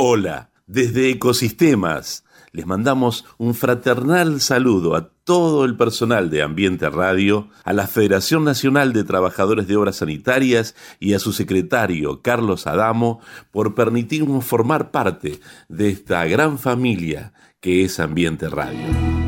Hola, desde Ecosistemas les mandamos un fraternal saludo a todo el personal de Ambiente Radio, a la Federación Nacional de Trabajadores de Obras Sanitarias y a su secretario, Carlos Adamo, por permitirnos formar parte de esta gran familia que es Ambiente Radio.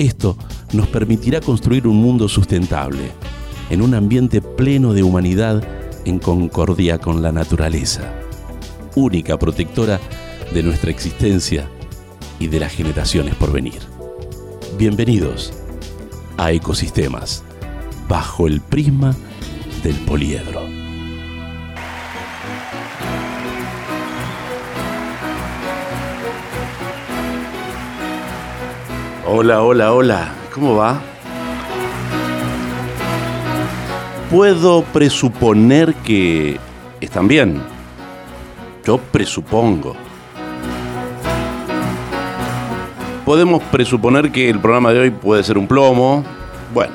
Esto nos permitirá construir un mundo sustentable, en un ambiente pleno de humanidad en concordia con la naturaleza, única protectora de nuestra existencia y de las generaciones por venir. Bienvenidos a Ecosistemas, bajo el prisma del poliedro. Hola, hola, hola, ¿cómo va? puedo presuponer que están bien. Yo presupongo. Podemos presuponer que el programa de hoy puede ser un plomo. Bueno,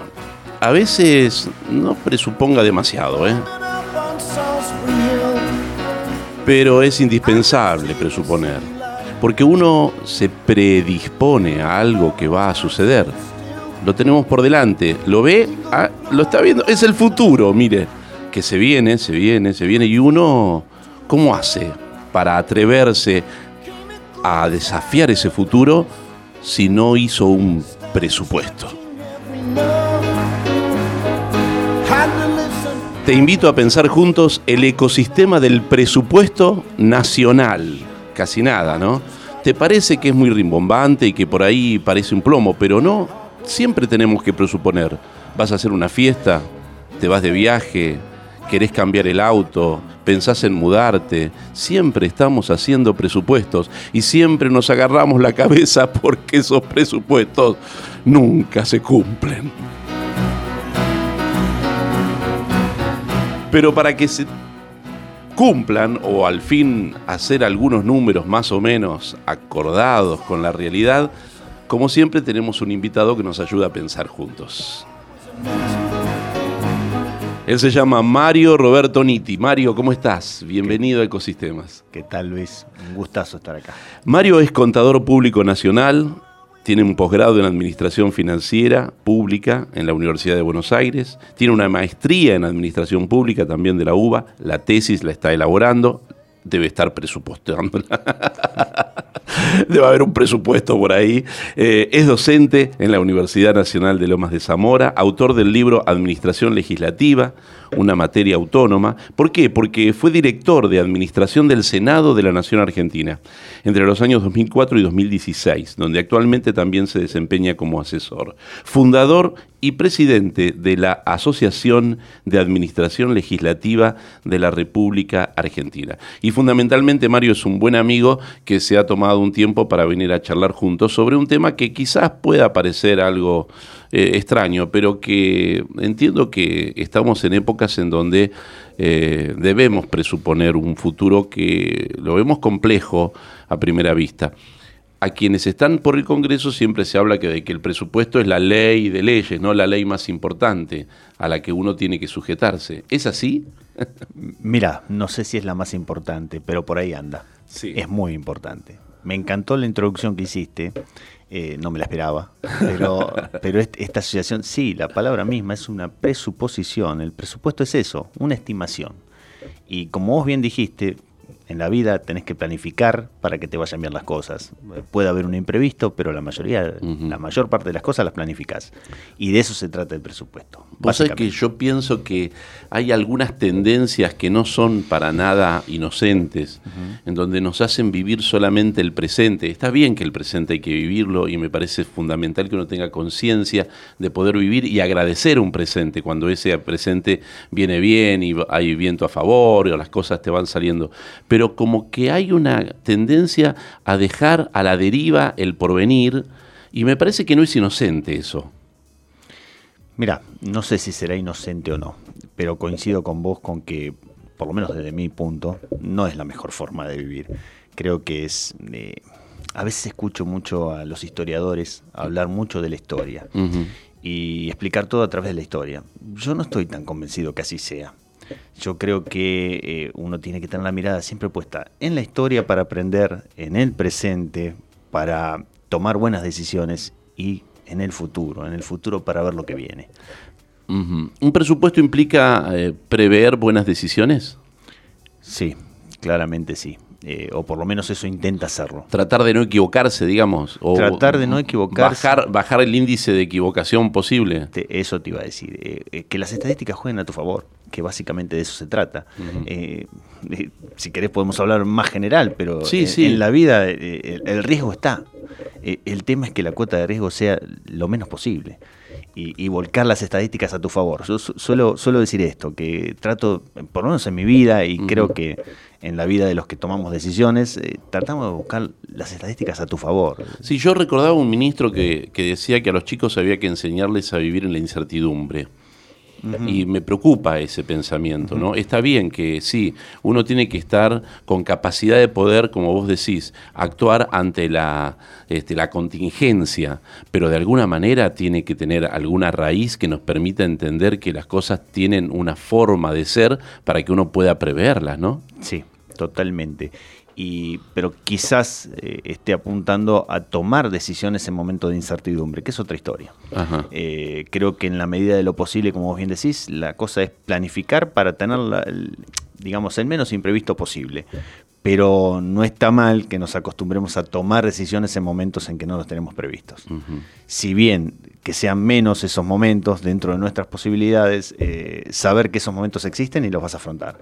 a veces no presuponga demasiado, ¿eh? Pero es indispensable presuponer, porque uno se predispone a algo que va a suceder lo tenemos por delante, lo ve, ah, lo está viendo, es el futuro, mire, que se viene, se viene, se viene, y uno, ¿cómo hace para atreverse a desafiar ese futuro si no hizo un presupuesto? Te invito a pensar juntos el ecosistema del presupuesto nacional. Casi nada, ¿no? Te parece que es muy rimbombante y que por ahí parece un plomo, pero no, siempre tenemos que presuponer, vas a hacer una fiesta, te vas de viaje, querés cambiar el auto, pensás en mudarte, siempre estamos haciendo presupuestos y siempre nos agarramos la cabeza porque esos presupuestos nunca se cumplen. Pero para que se cumplan o al fin hacer algunos números más o menos acordados con la realidad, como siempre tenemos un invitado que nos ayuda a pensar juntos. Él se llama Mario Roberto Nitti. Mario, ¿cómo estás? Bienvenido a Ecosistemas. ¿Qué tal, Luis? Un gustazo estar acá. Mario es contador público nacional, tiene un posgrado en Administración Financiera Pública en la Universidad de Buenos Aires, tiene una maestría en Administración Pública también de la UBA, la tesis la está elaborando, debe estar presupuestándola. debe haber un presupuesto por ahí. Eh, es docente en la Universidad Nacional de Lomas de Zamora, autor del libro Administración Legislativa, una materia autónoma. ¿Por qué? Porque fue director de Administración del Senado de la Nación Argentina entre los años 2004 y 2016, donde actualmente también se desempeña como asesor. Fundador y presidente de la Asociación de Administración Legislativa de la República Argentina. Y fundamentalmente Mario es un buen amigo que se ha tomado un tiempo para venir a charlar juntos sobre un tema que quizás pueda parecer algo eh, extraño, pero que entiendo que estamos en épocas en donde eh, debemos presuponer un futuro que lo vemos complejo a primera vista a quienes están por el Congreso siempre se habla que de que el presupuesto es la ley de leyes, no la ley más importante a la que uno tiene que sujetarse. ¿Es así? Mira, no sé si es la más importante, pero por ahí anda. Sí. Es muy importante. Me encantó la introducción que hiciste. Eh, no me la esperaba, pero, pero esta asociación, sí, la palabra misma es una presuposición. El presupuesto es eso, una estimación. Y como vos bien dijiste, en la vida tenés que planificar para que te vayan bien las cosas. Puede haber un imprevisto, pero la mayoría, la mayor parte de las cosas las planificás. Y de eso se trata el presupuesto. Vos sabés que yo pienso que hay algunas tendencias que no son para nada inocentes, en donde nos hacen vivir solamente el presente. Está bien que el presente hay que vivirlo y me parece fundamental que uno tenga conciencia de poder vivir y agradecer un presente cuando ese presente viene bien y hay viento a favor o las cosas te van saliendo pero como que hay una tendencia a dejar a la deriva el porvenir, y me parece que no es inocente eso. Mira, no sé si será inocente o no, pero coincido con vos con que, por lo menos desde mi punto, no es la mejor forma de vivir. Creo que es... Eh, a veces escucho mucho a los historiadores hablar mucho de la historia y explicar todo a través de la historia. Yo no estoy tan convencido que así sea. Yo creo que eh, uno tiene que tener la mirada siempre puesta en la historia para aprender, en el presente para tomar buenas decisiones y en el futuro, en el futuro para ver lo que viene. ¿Un presupuesto implica eh, prever buenas decisiones? Sí, claramente sí. Eh, o por lo menos eso intenta hacerlo. Tratar de no equivocarse, digamos. O Tratar de no equivocarse. Bajar, bajar el índice de equivocación posible. eso te iba a decir. Eh, que las estadísticas jueguen a tu favor, que básicamente de eso se trata. si querés podemos hablar más general, pero sí, en, la vida el, riesgo está. el tema es que la cuota de riesgo sea lo menos posible. Y, volcar las estadísticas a tu favor. Yo suelo, suelo decir esto, que trato, por lo menos en mi vida, y creo que en la vida de los que tomamos decisiones, eh, tratamos de buscar las estadísticas a tu favor. Sí, yo recordaba un ministro que, decía que a los chicos había que enseñarles a vivir en la incertidumbre. Y me preocupa ese pensamiento, ¿no? Está bien que sí, uno tiene que estar con capacidad de poder, como vos decís, actuar ante la, este, la contingencia, pero de alguna manera tiene que tener alguna raíz que nos permita entender que las cosas tienen una forma de ser para que uno pueda preverlas, ¿no? Sí, totalmente. Y, pero quizás eh, esté apuntando a tomar decisiones en momentos de incertidumbre, que es otra historia. Eh, creo que en la medida de lo posible, como vos bien decís, la cosa es planificar para tener, digamos, el menos imprevisto posible pero no está mal que nos acostumbremos a tomar decisiones en momentos en que no los tenemos previstos. Si bien que sean menos esos momentos dentro de nuestras posibilidades, eh, saber que esos momentos existen y los vas a afrontar.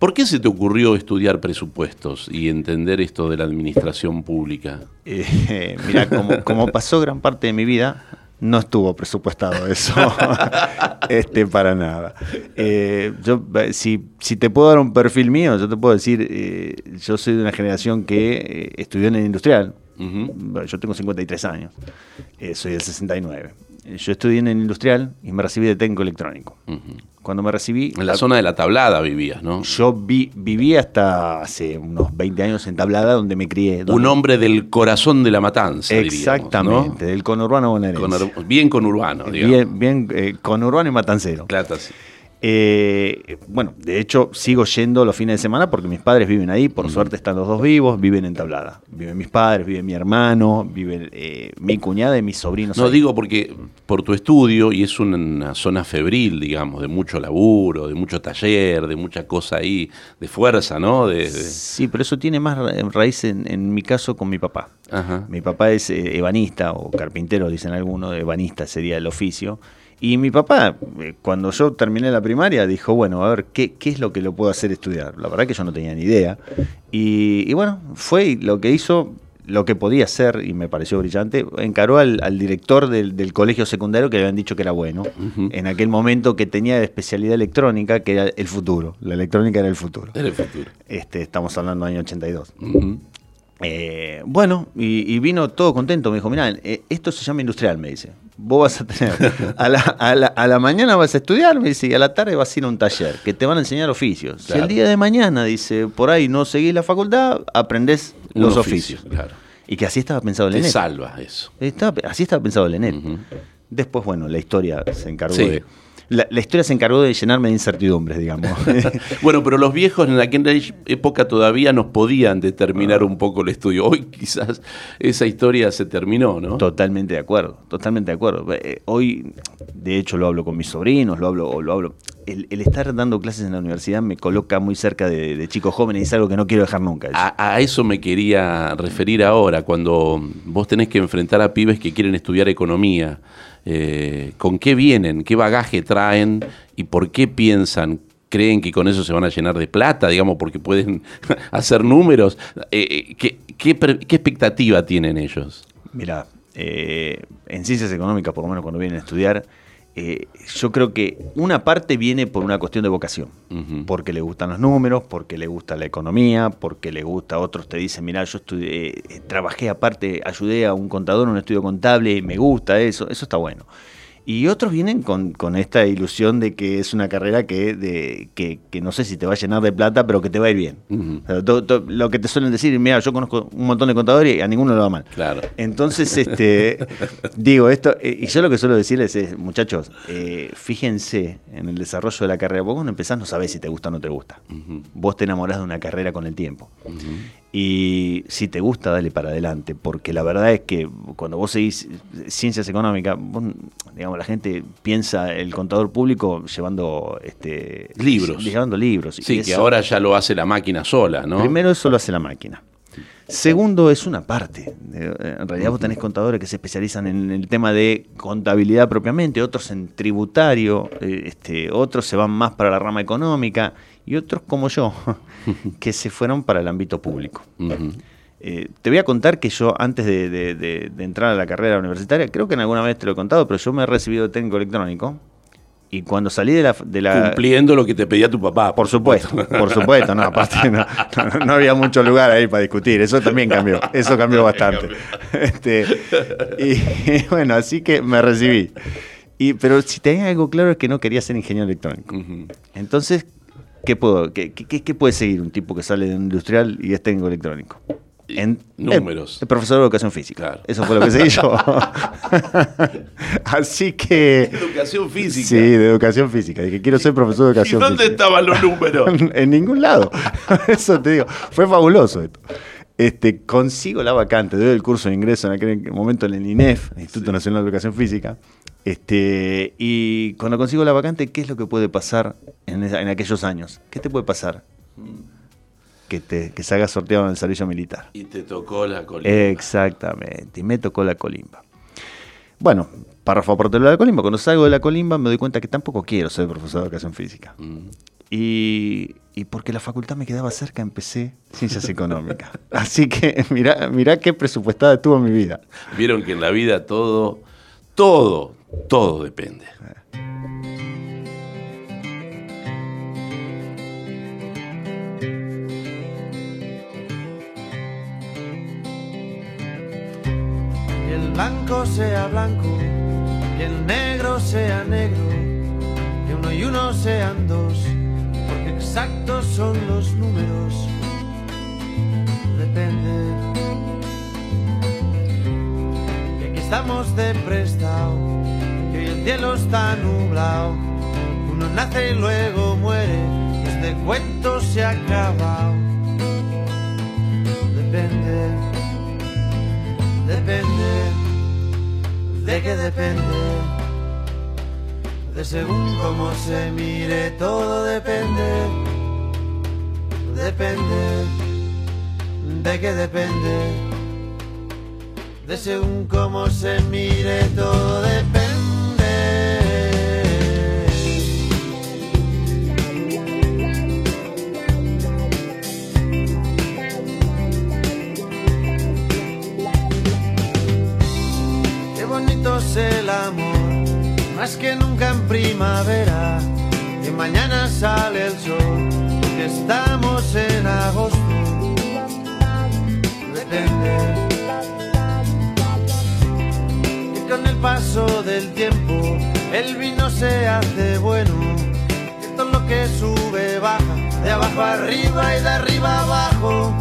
¿Por qué se te ocurrió estudiar presupuestos y entender esto de la administración pública? Eh, mira, como pasó gran parte de mi vida, no estuvo presupuestado eso, este, para nada. Eh, yo, si, si, te puedo dar un perfil mío, yo te puedo decir, eh, yo soy de una generación que eh, estudió en el industrial. Yo tengo 53 años, soy del 69. Yo estudié en el industrial y me recibí de técnico electrónico. Cuando me recibí... En la zona de la tablada vivías, ¿no? Yo vi, viví hasta hace unos 20 años en tablada donde me crié. Un hombre del corazón de la matanza, Exactamente, del conurbano bonaerense. bien conurbano, digamos. Bien, bien eh, conurbano y matancero. Claro, sí. Eh, bueno, de hecho sigo yendo los fines de semana porque mis padres viven ahí, por suerte están los dos vivos, viven en Tablada. Viven mis padres, vive mi hermano, vive eh, mi cuñada y mis sobrinos. No digo porque por tu estudio y es una zona febril, digamos, de mucho laburo, de mucho taller, de mucha cosa ahí, de fuerza, ¿no? De, Sí, pero eso tiene más raíz en, mi caso con mi papá. Mi papá es eh, ebanista o carpintero, dicen algunos, ebanista sería el oficio. Y mi papá, eh, cuando yo terminé la primaria, dijo, bueno, a ver, ¿qué, qué es lo que lo puedo hacer estudiar? La verdad que yo no tenía ni idea. Y, bueno, fue lo que hizo, lo que podía hacer, y me pareció brillante, encaró al, director del, colegio secundario que le habían dicho que era bueno, en aquel momento que tenía de especialidad electrónica, que era el futuro. La electrónica era el futuro. Era el futuro. Este, estamos hablando del año 82. Eh, bueno, y, vino todo contento. Me dijo, mira, eh, esto se llama industrial, me dice. Vos vas a tener, a la, a, la, mañana vas a estudiar, me dice, y a la tarde vas a ir a un taller, que te van a enseñar oficios. Si el día de mañana, dice, por ahí no seguís la facultad, aprendés los oficios. Y que así estaba pensado el ENET. salva eso. así estaba pensado el ENET. Después, bueno, la historia se encargó de la, historia se encargó de llenarme de incertidumbres, digamos. bueno, pero los viejos en aquella época todavía nos podían determinar un poco el estudio. Hoy quizás esa historia se terminó, ¿no? Totalmente de acuerdo, totalmente de acuerdo. Eh, hoy, de hecho, lo hablo con mis sobrinos, lo hablo, lo hablo. El, estar dando clases en la universidad me coloca muy cerca de, chicos jóvenes y es algo que no quiero dejar nunca. A, a, eso me quería referir ahora, cuando vos tenés que enfrentar a pibes que quieren estudiar economía eh, con qué vienen, qué bagaje traen y por qué piensan creen que con eso se van a llenar de plata, digamos, porque pueden hacer números. Eh, eh, ¿qué, expectativa tienen ellos? Mira, en ciencias económicas, por lo menos cuando vienen a estudiar, eh, yo creo que una parte viene por una cuestión de vocación, porque le gustan los números, porque le gusta la economía, porque le gusta, otros te dicen, mira, yo estudié, eh, trabajé aparte, ayudé a un contador en un estudio contable me gusta eso, eso está bueno. Y otros vienen con, esta ilusión de que es una carrera que, de, que, no sé si te va a llenar de plata, pero que te va a ir bien. lo que te suelen decir, mira, yo conozco un montón de contadores y a ninguno le va mal. Claro. Entonces, este, digo esto, eh, y yo lo que suelo decirles es, muchachos, eh, fíjense en el desarrollo de la carrera. Vos cuando empezás no sabés si te gusta o no te gusta. Vos te enamorás de una carrera con el tiempo. Y si te gusta, dale para adelante, porque la verdad es que cuando vos seguís ciencias económicas, digamos, la gente piensa el contador público llevando este, libros. Llevando libros. Sí, que ahora ya lo hace la máquina sola, ¿no? Primero eso lo hace la máquina. Segundo, es una parte. En realidad vos tenés contadores que se especializan en el tema de contabilidad propiamente, otros en tributario, eh, este, otros se van más para la rama económica y otros como yo, que se fueron para el ámbito público. Eh, te voy a contar que yo antes de, entrar a la carrera universitaria, creo que en alguna vez te lo he contado, pero yo me he recibido de técnico electrónico. Y cuando salí de la, Cumpliendo lo que te pedía tu papá. Por supuesto, por supuesto. No, aparte no, no, había mucho lugar ahí para discutir. Eso también cambió. Eso cambió bastante. Este, y, bueno, así que me recibí. Y, pero si tenía algo claro es que no quería ser ingeniero electrónico. Entonces ¿Qué, puedo, qué, qué, puede seguir un tipo que sale de industrial y es técnico electrónico? En, números. El, profesor de educación física. Eso fue lo que seguí yo. Así que. Educación física. Sí, de educación física. Dije, quiero ser profesor de educación ¿Y dónde estaban los números? en ningún lado. Eso te digo. Fue fabuloso esto. Este, consigo la vacante, doy el curso de ingreso en aquel momento en el INEF, Instituto Nacional de Educación Física. Este, y cuando consigo la vacante, ¿qué es lo que puede pasar en, aquellos años? ¿Qué te puede pasar? Que, te, que se haga sorteado en el servicio militar. Y te tocó la colimba. Exactamente, y me tocó la colimba. Bueno, párrafo por de la colimba. Cuando salgo de la colimba me doy cuenta que tampoco quiero ser profesor de educación física. Mm. Y, y, porque la facultad me quedaba cerca, empecé ciencias económicas. Así que mirá, mirá qué presupuestada tuvo mi vida. Vieron que en la vida todo, todo, todo depende. Que el blanco sea blanco, que el negro sea negro, que uno y uno sean dos, porque exactos son los números. Depende. Estamos de prestado el cielo está nublado. Uno nace y luego muere, este cuento se ha acabado. Depende, depende, de qué depende. De según cómo se mire, todo depende. Depende, de qué depende de según cómo se mire todo depende. Qué bonito es el amor, más que nunca en primavera, que mañana sale el sol, que estamos en agosto. Depende con el paso del tiempo el vino se hace bueno. Que todo lo que sube baja, de abajo arriba y de arriba abajo.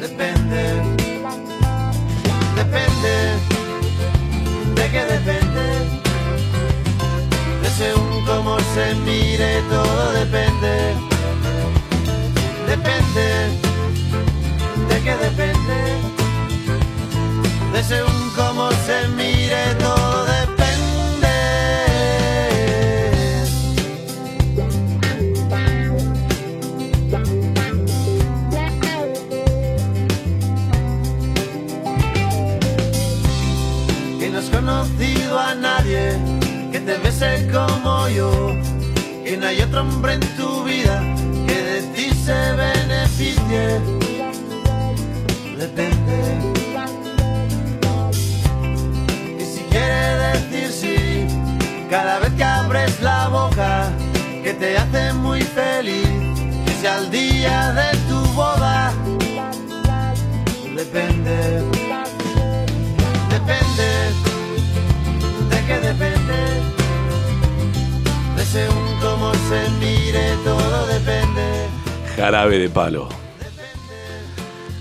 Depende. Depende. ¿De qué depende? De según cómo se mire, todo depende. Depende.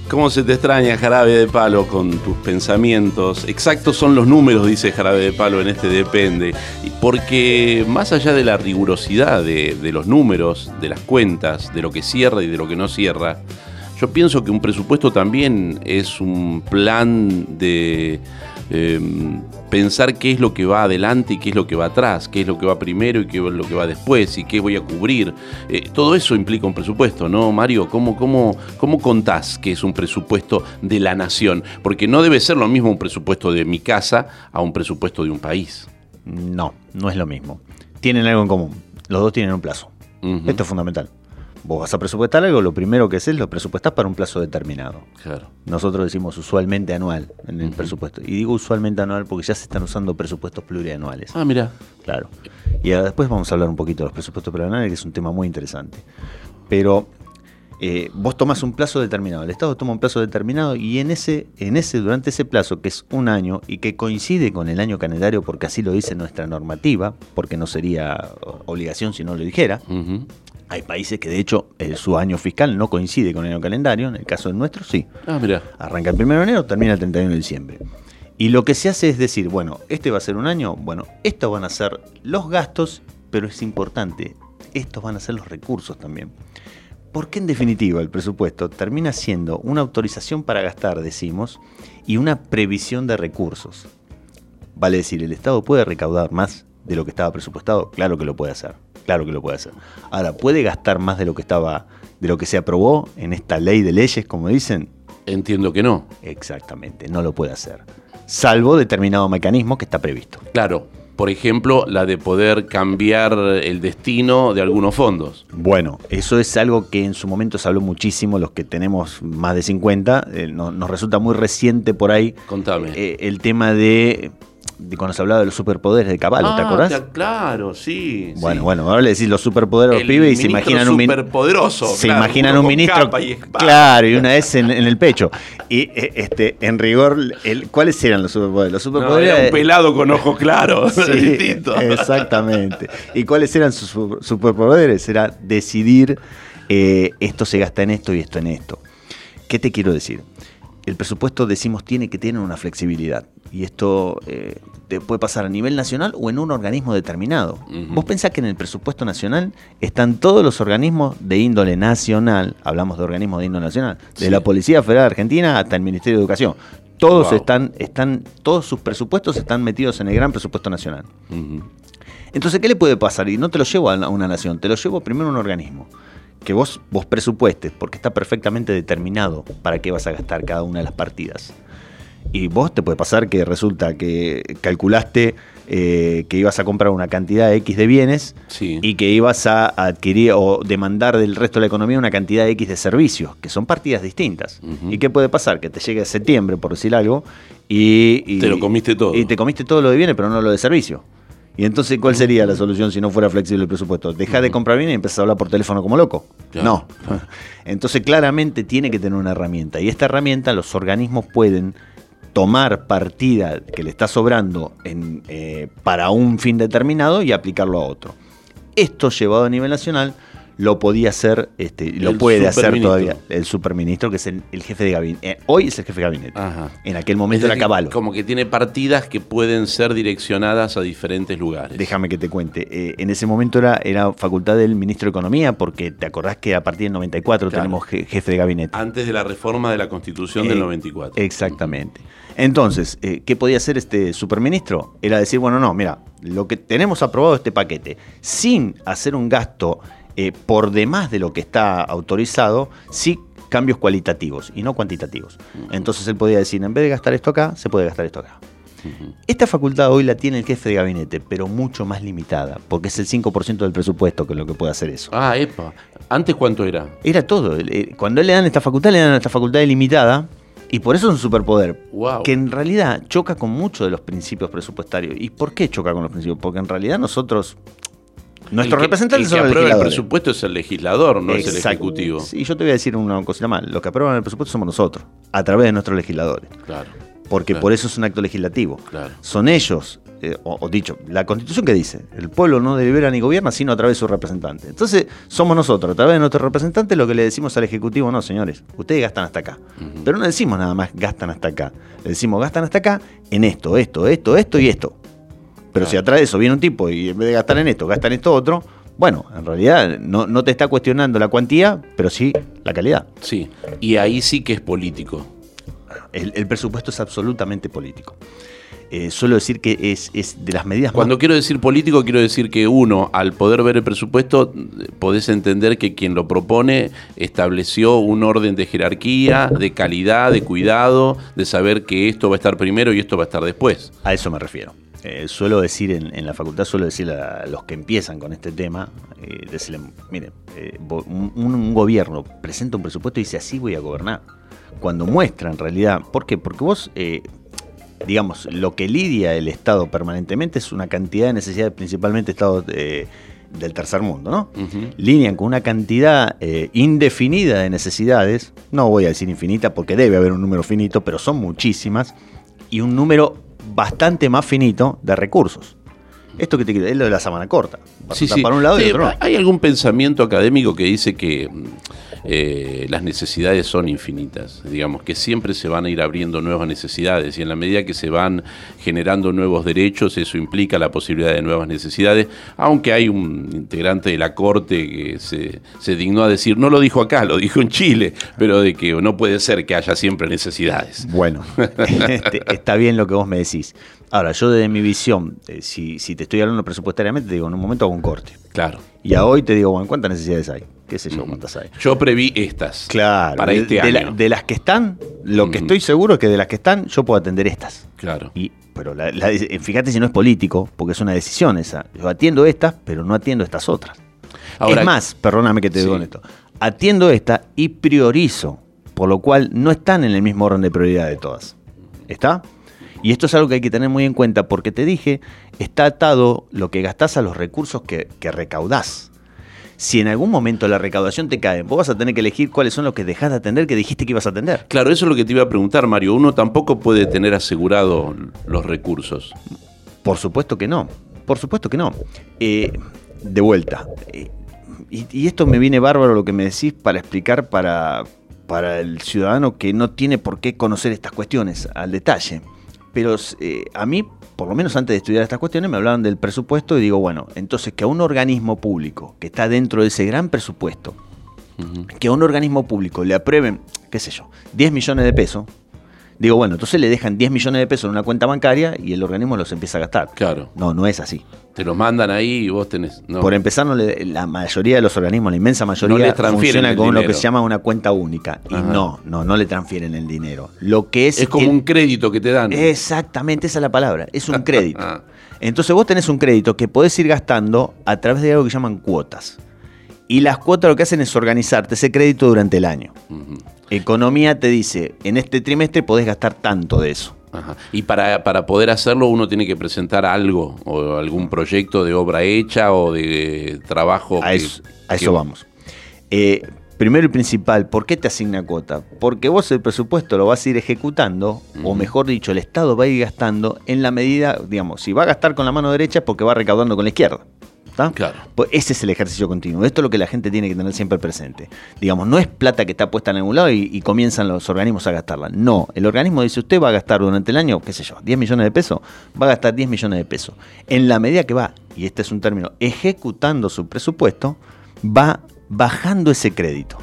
¿Cómo se te extraña Jarabe de Palo con tus pensamientos? Exactos son los números, dice Jarabe de Palo en este Depende. Porque más allá de la rigurosidad de los números, de las cuentas, de lo que cierra y de lo que no cierra, yo pienso que un presupuesto también es un plan de eh, pensar qué es lo que va adelante y qué es lo que va atrás, qué es lo que va primero y qué es lo que va después y qué voy a cubrir. Eh, todo eso implica un presupuesto, ¿no, Mario? ¿Cómo, cómo, ¿Cómo contás que es un presupuesto de la nación? Porque no debe ser lo mismo un presupuesto de mi casa a un presupuesto de un país. No, no es lo mismo. Tienen algo en común. Los dos tienen un plazo. Esto es fundamental. Vos vas a presupuestar algo, lo primero que haces lo presupuestás para un plazo determinado. Claro. Nosotros decimos usualmente anual en el presupuesto. Y digo usualmente anual porque ya se están usando presupuestos plurianuales. Ah, mira. Claro. Y ahora después vamos a hablar un poquito de los presupuestos plurianuales, que es un tema muy interesante. Pero eh, vos tomas un plazo determinado, el Estado toma un plazo determinado y en ese, en ese, durante ese plazo, que es un año y que coincide con el año calendario, porque así lo dice nuestra normativa, porque no sería obligación si no lo dijera. Ujú. Hay países que de hecho eh, su año fiscal no coincide con el año calendario, en el caso del nuestro sí. Ah, mira. Arranca el 1 de enero, termina el 31 de diciembre. Y lo que se hace es decir, bueno, este va a ser un año, bueno, estos van a ser los gastos, pero es importante, estos van a ser los recursos también. Porque en definitiva el presupuesto termina siendo una autorización para gastar, decimos, y una previsión de recursos. Vale decir, ¿el Estado puede recaudar más de lo que estaba presupuestado? Claro que lo puede hacer, claro que lo puede hacer. Ahora, ¿puede gastar más de lo que estaba, de lo que se aprobó en esta ley de leyes, como dicen? Entiendo que no. Exactamente, no lo puede hacer. Salvo determinado mecanismo que está previsto. Claro. Por ejemplo, la de poder cambiar el destino de algunos fondos. Bueno, eso es algo que en su momento se habló muchísimo, los que tenemos más de 50, eh, no- nos resulta muy reciente por ahí Contame. eh, el tema de, de cuando se hablaba de los superpoderes de Caballo, ¿te Ah, acordás? te- claro, sí. Bueno, sí. bueno, ahora le decís los superpoderes a los pibes y se imaginan un superpoderoso, Se claro, imaginan un ministro. y. Claro, y una vez en, en el pecho. Y eh, este, en rigor, el, ¿cuáles eran los superpoderes? Los No, superpoderes era un pelado con ojos claros. Sí, distinto. Exactamente. ¿Y cuáles eran sus su- superpoderes? Era decidir eh, esto se gasta en esto y esto en esto. ¿Qué te quiero decir? El presupuesto, decimos, tiene que tener una flexibilidad. Y esto eh, te puede pasar a nivel nacional o en un organismo determinado. Vos pensás que en el presupuesto nacional están todos los organismos de índole nacional, hablamos de organismos de índole nacional, de Sí. la Policía Federal Argentina hasta el Ministerio de Educación. Todos Wow. están, están, todos sus presupuestos están metidos en el gran presupuesto nacional. Entonces, ¿qué le puede pasar? Y no te lo llevo a una nación, te lo llevo primero a un organismo. Que vos, vos presupuestes, porque está perfectamente determinado para qué vas a gastar cada una de las partidas. Y vos te puede pasar que resulta que calculaste eh, que ibas a comprar una cantidad X de bienes Sí. y que ibas a adquirir o demandar del resto de la economía una cantidad X de servicios, que son partidas distintas. ¿Y qué puede pasar? Que te llegue a septiembre, por decir algo, y, y- Te lo comiste todo. Y te comiste todo lo de bienes, pero no lo de servicio. Y entonces, ¿cuál sería la solución si no fuera flexible el presupuesto? Dejar de comprar bien y empezar a hablar por teléfono como loco. Claro, no. Entonces, claramente tiene que tener una herramienta. Y esta herramienta los organismos pueden tomar partida que le está sobrando en, eh, para un fin determinado y aplicarlo a otro. Esto llevado a nivel nacional lo podía hacer, este, lo puede hacer todavía el superministro, que es el, el jefe de gabinete. Eh, hoy es el jefe de gabinete. Ajá. En aquel momento era Caballo. Como que tiene partidas que pueden ser direccionadas a diferentes lugares. Déjame que te cuente. Eh, en ese momento era, era facultad del ministro de Economía, porque te acordás que a partir del 94 Claro. tenemos je- jefe de gabinete. Antes de la reforma de la Constitución del Eh, 94. Exactamente. Entonces, eh, ¿qué podía hacer este superministro? Era decir, bueno, no, mira, lo que tenemos aprobado este paquete, sin hacer un gasto eh, por demás de lo que está autorizado, sí cambios cualitativos y no cuantitativos. Entonces él podía decir, en vez de gastar esto acá, se puede gastar esto acá. Esta facultad hoy la tiene el jefe de gabinete, pero mucho más limitada, porque es el 5% del presupuesto que es lo que puede hacer eso. Ah, epa. ¿Antes cuánto era? Era todo. Eh, Cuando le dan esta facultad, le dan esta facultad ilimitada, y por eso es un superpoder. Wow. Que en realidad choca con muchos de los principios presupuestarios. ¿Y por qué choca con los principios? Porque en realidad nosotros, nuestros El que- el que aprueba el presupuesto es el legislador, no es el ejecutivo. Y yo te voy a decir una cosita más. Los que aprueban el presupuesto somos nosotros, a través de nuestros legisladores. Claro, Porque Claro. por eso es un acto legislativo. claro. Son ellos, eh, o, o dicho, la constitución que dice, el pueblo no delibera ni gobierna sino a través de sus representantes. Entonces, somos nosotros, a través de nuestros representantes, lo que le decimos al Ejecutivo, no, señores, ustedes gastan hasta acá. Pero no decimos nada más gastan hasta acá. Le decimos gastan hasta acá en esto, esto, esto, esto y esto. Pero si atrás de eso viene un tipo y en vez de gastar en esto, gasta en esto otro, bueno, en realidad no, no te está cuestionando la cuantía, pero sí la calidad. Sí, y ahí sí que es político. El, el presupuesto es absolutamente político. Eh, suelo decir que es, es de las medidas Cuando más... quiero decir político, quiero decir que uno, al poder ver el presupuesto, podés entender que quien lo propone estableció un orden de jerarquía, de calidad, de cuidado, de saber que esto va a estar primero y esto va a estar después. A eso me refiero. Eh, suelo decir en, en la facultad, suelo decir a los que empiezan con este tema, eh, decirle, mire, eh, un gobierno presenta un presupuesto y dice así voy a gobernar. Cuando muestra en realidad, ¿por qué? Porque vos, eh, digamos, lo que lidia el Estado permanentemente es una cantidad de necesidades, principalmente Estados eh, del tercer mundo, ¿no? Ujú. lidian con una cantidad eh, indefinida de necesidades, no voy a decir infinita porque debe haber un número finito, pero son muchísimas, y un número bastante más finito de recursos. Esto que te quiero es lo de la semana corta. Sí, sí. para un lado y Sí, otro no. ¿Hay algún pensamiento académico que dice que mm, eh, las necesidades son infinitas? Digamos, que siempre se van a ir abriendo nuevas necesidades y en la medida que se van generando nuevos derechos, eso implica la posibilidad de nuevas necesidades, aunque hay un integrante de la Corte que se, se dignó a decir, no lo dijo acá, lo dijo en Chile, pero de que no puede ser que haya siempre necesidades. Bueno, este, está bien lo que vos me decís. Ahora, yo desde mi visión, eh, si, si te estoy hablando presupuestariamente, te digo, en un momento hago un corte. Claro. Y a hoy te digo, bueno, ¿cuántas necesidades hay? ¿Qué sé yo cuántas hay? Yo preví estas. Claro, Para de, este de la- año. de las que están, lo que estoy seguro es que de las que están, yo puedo atender estas. Claro. Y, pero la- la- fíjate si no es político, porque es una decisión esa. Yo atiendo estas, pero no atiendo estas otras. Ahora- es más, perdóname que te digo Sí. esto. Atiendo esta y priorizo, por lo cual no están en el mismo orden de prioridad de todas. ¿Está? Y esto es algo que hay que tener muy en cuenta, porque te dije, está atado lo que gastás a los recursos que, que recaudás. Si en algún momento la recaudación te cae, vos vas a tener que elegir cuáles son los que dejás de atender que dijiste que ibas a atender. Claro, eso es lo que te iba a preguntar, Mario. Uno tampoco puede tener asegurado los recursos. Por supuesto que no. Por supuesto que no. Eh, de vuelta. eh, y, y esto me viene bárbaro lo que me decís para explicar para, para el ciudadano que no tiene por qué conocer estas cuestiones al detalle. Pero eh, a mí, por lo menos antes de estudiar estas cuestiones, me hablaban del presupuesto y digo, bueno, entonces que a un organismo público que está dentro de ese gran presupuesto, que a un organismo público le aprueben, qué sé yo, 10 millones de pesos, digo, bueno, entonces le dejan 10 millones de pesos en una cuenta bancaria y el organismo los empieza a gastar. Claro. No, no es así. Te los mandan ahí y vos tenés. No. Por empezar, no le- la mayoría de los organismos, la inmensa No mayoría, les transfieren funciona el con lo que se llama una cuenta única. Y no, no, no le transfieren el dinero. Lo que es. es como el- un crédito que te dan. Exactamente, esa es la palabra. Es un crédito. Ah. Entonces vos tenés un crédito que podés ir gastando a través de algo que llaman cuotas. Y las cuotas lo que hacen es organizarte ese crédito durante el año. Ujú. Economía te dice, en este trimestre podés gastar tanto de eso. Ajá. Y para, para poder hacerlo uno tiene que presentar algo, o algún proyecto de obra hecha o de trabajo. A que- eso, a que- eso vamos. Eh, primero y principal, ¿por qué te asigna cuota? Porque vos el presupuesto lo vas a ir ejecutando, o mejor dicho, el Estado va a ir gastando en la medida, digamos, si va a gastar con la mano derecha es porque va recaudando con la izquierda. ¿Está? Claro. Pues ese es el ejercicio continuo. Esto es lo que la gente tiene que tener siempre presente. Digamos, no es plata que está puesta en algún lado y, y comienzan los organismos a gastarla. No, el organismo dice, usted va a gastar durante el año, qué sé yo, 10 millones de pesos, va a gastar 10 millones de pesos. En la medida que va, y este es un término, ejecutando su presupuesto, va bajando ese crédito.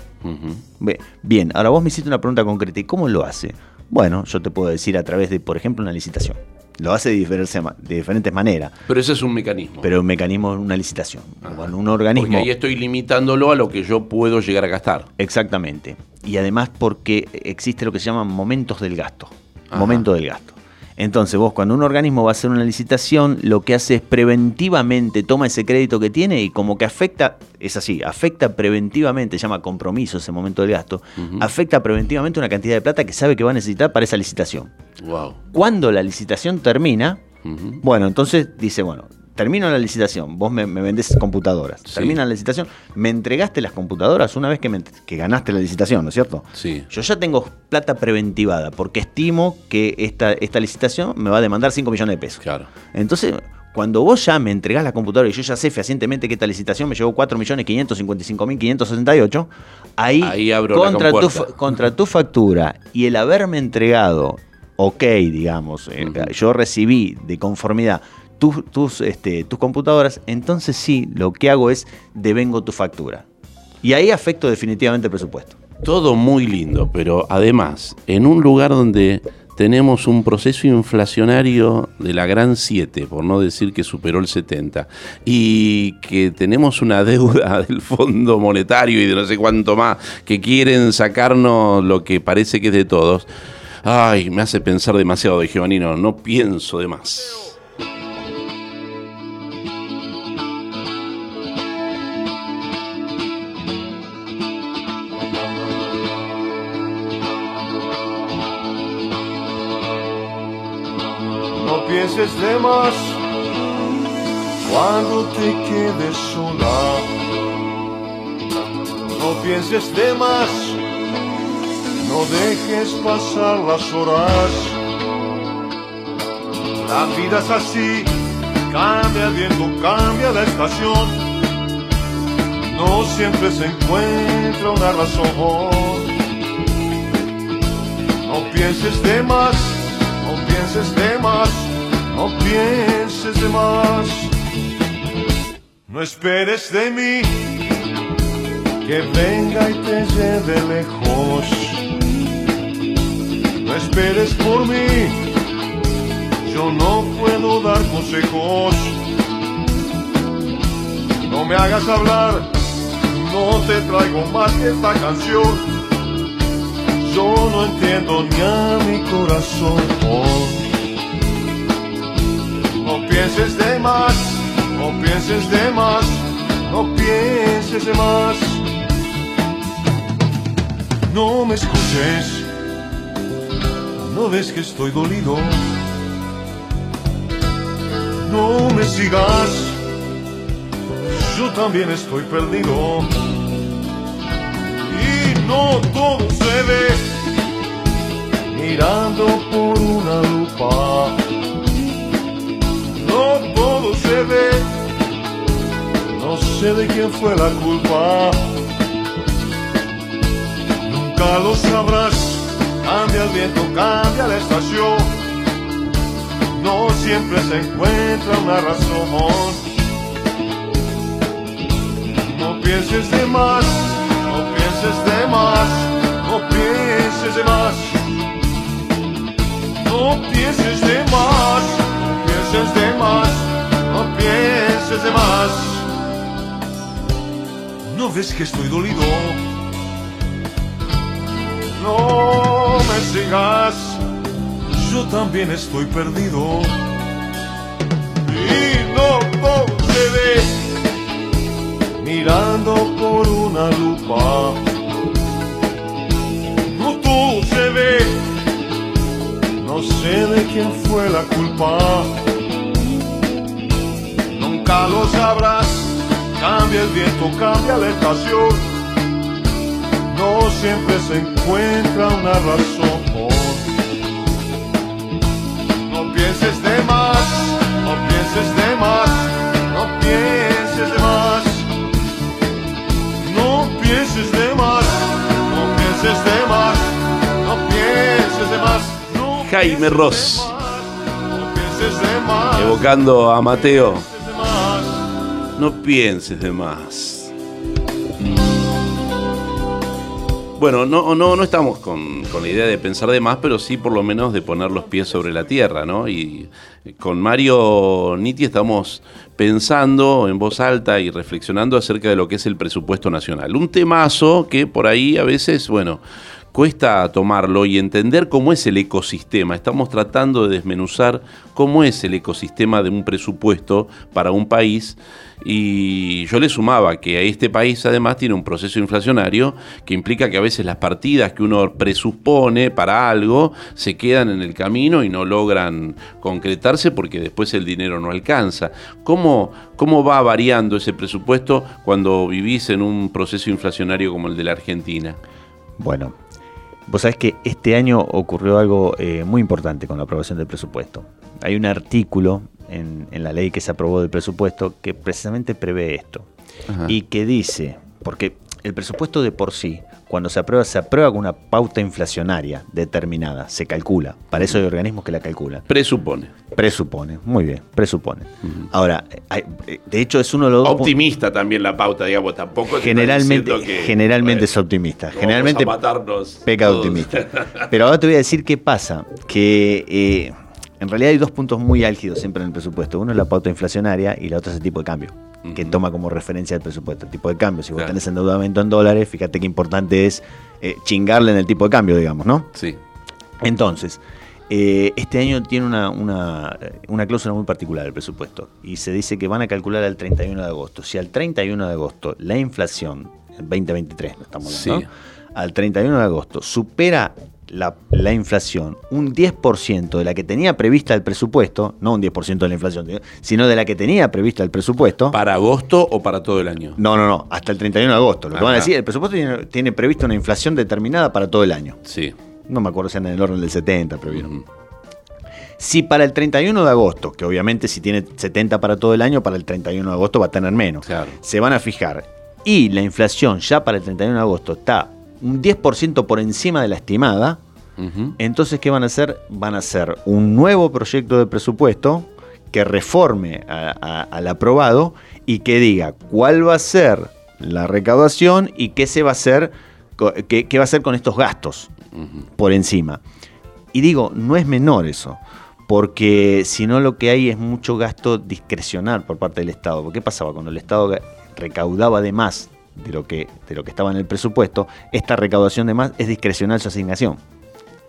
Ve- Bien, ahora vos me hiciste una pregunta concreta. ¿Y cómo lo hace? Bueno, yo te puedo decir a través de, por ejemplo, una licitación. Lo hace de, diferentes ma- de diferentes maneras, Pero ese es un mecanismo. pero un mecanismo una licitación. Ajá. Bueno, un organismo. Porque ahí estoy limitándolo a lo que yo puedo llegar a gastar. Exactamente. Y además porque existe lo que se llaman momentos del gasto. Ajá. Momento del gasto. Entonces vos cuando un organismo va a hacer una licitación, lo que hace es preventivamente toma ese crédito que tiene y como que afecta, es así, afecta preventivamente, se llama compromiso ese momento del gasto, afecta preventivamente una cantidad de plata que sabe que va a necesitar para esa licitación. Wow. Cuando la licitación termina, bueno, entonces dice, bueno, termino la licitación, vos me, me vendés computadoras, Sí. termina la licitación, me entregaste las computadoras una vez que, me- que ganaste la licitación, ¿no es cierto? Sí. Yo ya tengo plata preventivada porque estimo que esta, esta licitación me va a demandar 5 millones de pesos. Claro. Entonces, cuando vos ya me entregás la computadora y yo ya sé fehacientemente que esta licitación me llevó 4.555.568, ahí, Ahí abro la contra, tu, compuerta. fa- contra tu factura y el haberme entregado, ok, digamos, eh, yo recibí de conformidad tus, tus, este, tus computadoras, entonces sí, lo que hago es devengo tu factura. Y ahí afecto definitivamente el presupuesto. Todo muy lindo, pero además, en un lugar donde tenemos un proceso inflacionario de la gran 7, por no decir que superó el 70, y que tenemos una deuda del Fondo Monetario y de no sé cuánto más, que quieren sacarnos lo que parece que es de todos, ay, me hace pensar demasiado de Giovanino, no pienso de más. Más cuando te quedes sola. No pienses de más, no dejes pasar las horas. La vida es así, cambia el viento, cambia la estación. No siempre se encuentra una razón. No pienses de más, no pienses de más, no pienses de más. No esperes de mí que venga y te lleve lejos. No esperes por mí, yo no puedo dar consejos. No me hagas hablar, no te traigo más que esta canción. Yo no entiendo ni a mi corazón. Pienses de más, no pienses de más, no pienses de más. No me escuches, no ves que estoy dolido. No me sigas, yo también estoy perdido y no todo se ve mirando por una lupa. No todo se ve, no sé de quién fue la culpa. Nunca lo sabrás, cambia el viento, cambia la estación. No siempre se encuentra una razón. No pienses de más, no pienses de más, no pienses de más. No pienses de más, pienses de más, no pienses de más. ¿No ves que estoy dolido? No me sigas, yo también estoy perdido. Y no ve mirando por una lupa. No todo se ve, no sé de Cambia el viento, cambia la estación. No siempre se encuentra una razón. No pienses de más, no pienses de más, no pienses de más. No pienses de más, no pienses de más, no pienses de más. No Jaime Ross, evocando a Mateo. No pienses de más. Bueno, no, no, no estamos con, con la idea de pensar de más, pero sí por lo menos de poner los pies sobre la tierra, ¿no? Y con Mario Nitti estamos pensando en voz alta y reflexionando acerca de lo que es el presupuesto nacional. Un temazo que por ahí a veces, bueno, cuesta tomarlo y entender cómo es el ecosistema. Estamos tratando de desmenuzar cómo es el ecosistema de un presupuesto para un país y yo le sumaba que a este país además tiene un proceso inflacionario que implica que a veces las partidas que uno presupone para algo se quedan en el camino y no logran concretarse porque después el dinero no alcanza. ¿Cómo, cómo va variando ese presupuesto cuando vivís en un proceso inflacionario como el de la Argentina? Bueno, vos sabés que este año ocurrió algo eh, muy importante con la aprobación del presupuesto. Hay un artículo en, en la ley que se aprobó del presupuesto que precisamente prevé esto. Ajá. Y que dice, porque el presupuesto de por sí, cuando se aprueba, se aprueba con una pauta inflacionaria determinada, se calcula. Para eso hay organismos que la calculan. Presupone. Presupone, muy bien, presupone. Ahora, hay- de hecho es uno de los Optimista también la pauta, digamos, tampoco. Generalmente, que, generalmente bueno, es optimista. vamos Generalmente a matarnos peca todos. optimista. Pero ahora te voy a decir qué pasa. Que eh, en realidad hay dos puntos muy álgidos siempre en el presupuesto. Uno es la pauta inflacionaria y la otra es el tipo de cambio, que toma como referencia el presupuesto. El tipo de cambio, si vos Claro. tenés endeudamiento en dólares, fíjate qué importante es eh, chingarle en el tipo de cambio, digamos, ¿no? Sí. Entonces, eh, este año tiene una, una, una cláusula muy particular el presupuesto y se dice que van a calcular al 31 de agosto. Si al 31 de agosto la inflación, el 2023 no estamos hablando, Sí. ¿no? al 31 de agosto supera la, la inflación un 10% de la que tenía prevista el presupuesto, no un 10% de la inflación, sino de la que tenía prevista el presupuesto. ¿Para agosto o para todo el año? no, no, no, hasta el 31 de agosto. Lo que van a Ajá. decir, el presupuesto tiene, tiene previsto una inflación determinada para todo el año. Sí. No me acuerdo si anda en el orden del 70, pero bien. Ujú. Si para el 31 de agosto, que obviamente si tiene 70 para todo el año, para el 31 de agosto va a tener menos, Claro. se van a fijar y la inflación ya para el 31 de agosto está un 10% por encima de la estimada, entonces ¿qué van a hacer? Van a hacer un nuevo proyecto de presupuesto que reforme a- a- al aprobado y que diga cuál va a ser la recaudación y qué se va a hacer, qué, qué va a hacer con estos gastos por encima. Y digo, no es menor eso, porque si no lo que hay es mucho gasto discrecional por parte del Estado. Porque ¿qué pasaba? Cuando el Estado recaudaba de más de lo que, de lo que estaba en el presupuesto, esta recaudación de más es discrecional su asignación,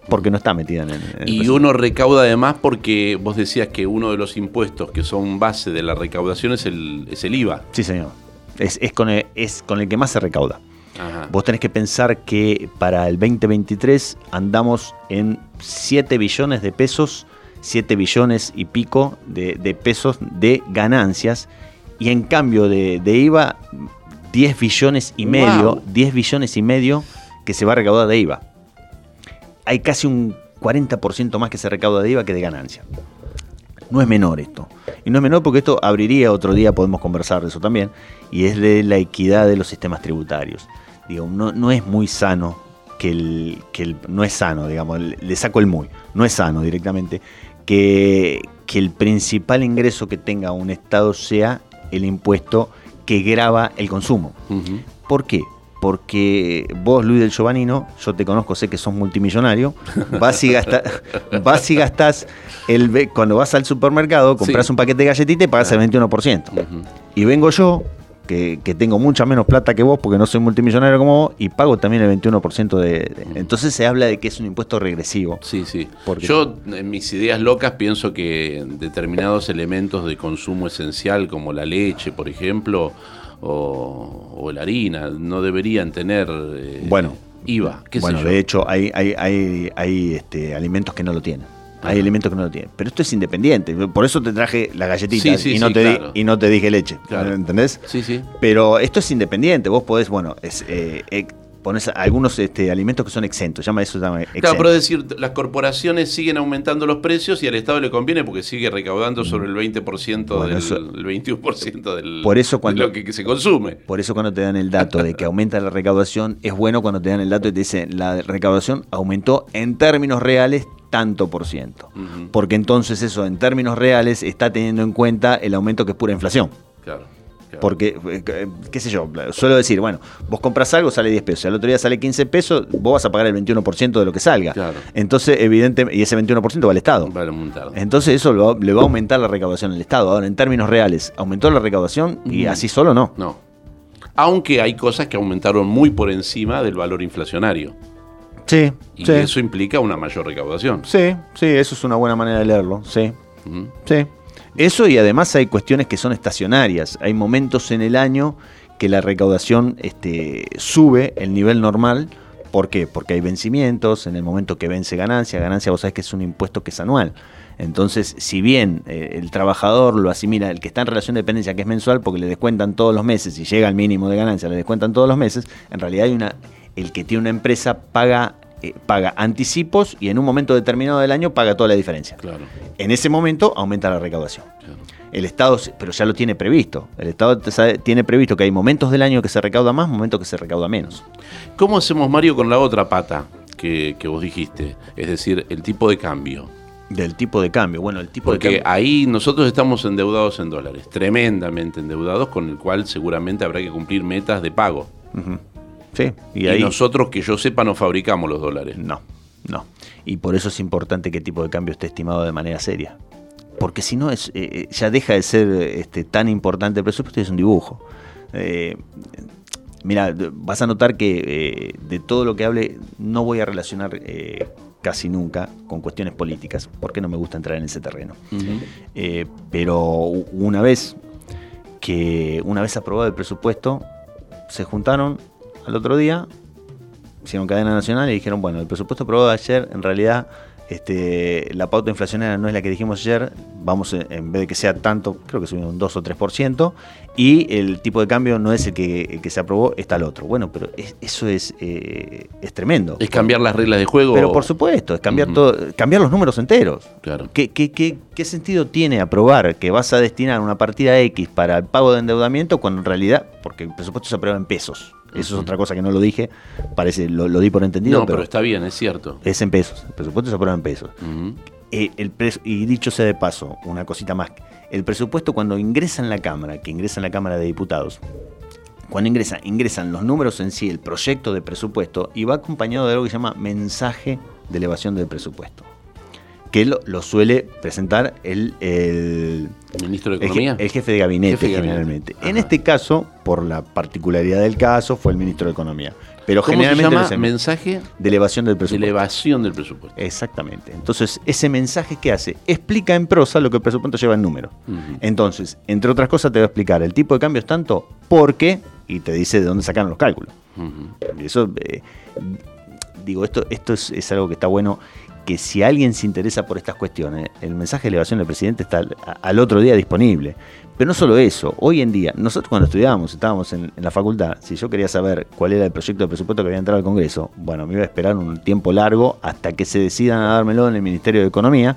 porque no está metida en el, en el Y uno recauda además porque vos decías que uno de los impuestos que son base de la recaudación es el, es el IVA. Sí, señor. Es, es con el, es con el que más se recauda. Ajá. Vos tenés que pensar que para el 2023 andamos en 7 billones de pesos, 7 billones y pico de, de pesos de ganancias, y en cambio de, de IVA, 10 billones y Wow. medio, 10 billones y medio que se va a recaudar de IVA. Hay casi un 40% más que se recauda de IVA que de ganancia. No es menor esto. Y no es menor porque esto abriría otro día, podemos conversar de eso también, y es de la equidad de los sistemas tributarios. Digo, no, no es muy sano que el, que el- no es sano, digamos, le, le saco el muy, no es sano directamente, que, que el principal ingreso que tenga un Estado sea el impuesto que grava el consumo. ¿Por qué? Porque vos, Luis del Giovanino, yo te conozco, sé que sos multimillonario, vas y, gasta- vas y gastás, el, cuando vas al supermercado, compras Sí. un paquete de galletitas y pagas el 21%. Ujú. Y vengo yo, que, que tengo mucha menos plata que vos, porque no soy multimillonario como vos, y pago también el 21% de, de- Entonces se habla de que es un impuesto regresivo. Sí, sí. Porque- Yo, en mis ideas locas, pienso que determinados elementos de consumo esencial, como la leche, por ejemplo, o, o la harina, no deberían tener eh, Bueno. IVA. ¿Qué sé bueno, yo? de hecho, hay, hay, hay, hay, este, alimentos que no lo tienen. Hay elementos que no lo tienen. Pero esto es independiente. Por eso te traje las galletitas Sí, sí, y, no sí, te di- y no te dije leche. Claro. ¿Entendés? Sí, sí. Pero esto es independiente. Vos podés, bueno, es, eh, eh, pones algunos este, alimentos que son exentos. Llama eso llama Claro, exentos. pero es decir, las corporaciones siguen aumentando los precios y al Estado le conviene porque sigue recaudando sobre el 20% Bueno, del eso- el 21% del, Por eso cuando- de lo que, que se consume. Por eso cuando te dan el dato de que aumenta la recaudación, es bueno cuando te dan el dato y te dicen la recaudación aumentó en términos reales tanto por ciento. Porque entonces eso en términos reales está teniendo en cuenta el aumento que es pura inflación. Claro. Porque, eh, qué sé yo, suelo decir, bueno, vos compras algo, sale 10 pesos, al otro día sale 15 pesos, vos vas a pagar el 21% de lo que salga. Claro. Entonces, evidentemente, y ese 21% va al Estado. Vale. Entonces eso lo le va a aumentar la recaudación al Estado. Ahora, en términos reales, ¿aumentó la recaudación? Y Mm. así solo no. No. Aunque hay cosas que aumentaron muy por encima del valor inflacionario. Sí, Y sí. eso implica una mayor recaudación. Sí, sí, eso es una buena manera de leerlo, sí, Ujú. sí. Eso y además hay cuestiones que son estacionarias. Hay momentos en el año que la recaudación este, sube el nivel normal. ¿Por qué? Porque hay vencimientos, en el momento que vence ganancia, ganancia vos sabés que es un impuesto que es anual. Entonces, si bien eh, el trabajador lo asimila, el que está en relación de dependencia, que es mensual, porque le descuentan todos los meses y llega al mínimo de ganancia, le descuentan todos los meses, en realidad hay una, el que tiene una empresa paga, eh, paga anticipos y en un momento determinado del año paga toda la diferencia. Claro. En ese momento aumenta la recaudación. claro. El Estado, pero ya lo tiene previsto. El Estado tiene previsto que hay momentos del año que se recauda más, momentos que se recauda menos. ¿Cómo hacemos, Mario, con la otra pata que, que vos dijiste? Es decir, el tipo de cambio. Del tipo de cambio. Bueno, el tipo Porque de cambio. ahí nosotros estamos endeudados en dólares, tremendamente endeudados, con el cual seguramente habrá que cumplir metas de pago. Sí, y, Y, ahí. nosotros, que yo sepa, no fabricamos los dólares. No, no. Y por eso es importante que el tipo de cambio esté estimado de manera seria. Porque si no, es, eh, eh, ya deja de ser este, tan importante el presupuesto y es un dibujo. Eh, mira, vas a notar que eh, de todo lo que hable no voy a relacionar casi nunca con cuestiones políticas, porque no me gusta entrar en ese terreno. Pero una vez que una vez aprobado el presupuesto, se juntaron al otro día, hicieron cadena nacional y dijeron, bueno, el presupuesto aprobado ayer, en realidad, este, la pauta inflacionaria no es la que dijimos ayer, vamos, eh, en vez de que sea tanto, creo que subió un 2 o 3%, y el tipo de cambio no es el que, el que se aprobó, está el otro. Bueno, pero es- eso es, eh, es tremendo. Es cambiar las reglas de juego. Pero por supuesto, es cambiar, todo, cambiar los números enteros. Claro. ¿Qué, qué, qué, qué sentido tiene aprobar que vas a destinar una partida X para el pago de endeudamiento cuando en realidad, porque el presupuesto se aprueba en pesos? Eso es otra cosa que no lo dije, parece lo, lo di por entendido, No, pero, pero está bien, es cierto. es en pesos. El presupuesto se aprueba en pesos. Eh, el pres- y dicho sea de paso, una cosita más. El presupuesto cuando ingresa en la Cámara, que ingresa en la Cámara de Diputados, cuando ingresa, ingresan los números en sí, el proyecto de presupuesto, y va acompañado de algo que se llama mensaje de elevación del presupuesto, que lo, lo suele presentar el, el, Ministro de el je- Economía. el jefe de gabinete Jefe de gabinete. generalmente. En este caso, por la particularidad del caso, fue el ministro de Economía. Pero ¿Cómo se generalmente llama? lo hacen Mensaje de elevación del de presupuesto. elevación del presupuesto. Exactamente. Entonces, ese mensaje que hace explica en prosa lo que el presupuesto lleva en número. Entonces, entre otras cosas, te va a explicar el tipo de cambio es tanto, por qué, y te dice de dónde sacaron los cálculos. Y eso, eh, digo, esto, esto es, es algo que está bueno, que si alguien se interesa por estas cuestiones, el mensaje de elevación del presidente está al, otro día disponible. Pero no solo eso, hoy en día, nosotros cuando estudiábamos, estábamos en, en la facultad, si yo quería saber cuál era el proyecto de presupuesto que había entrado al Congreso, bueno, me iba a esperar un tiempo largo hasta que se decidan a dármelo en el Ministerio de Economía.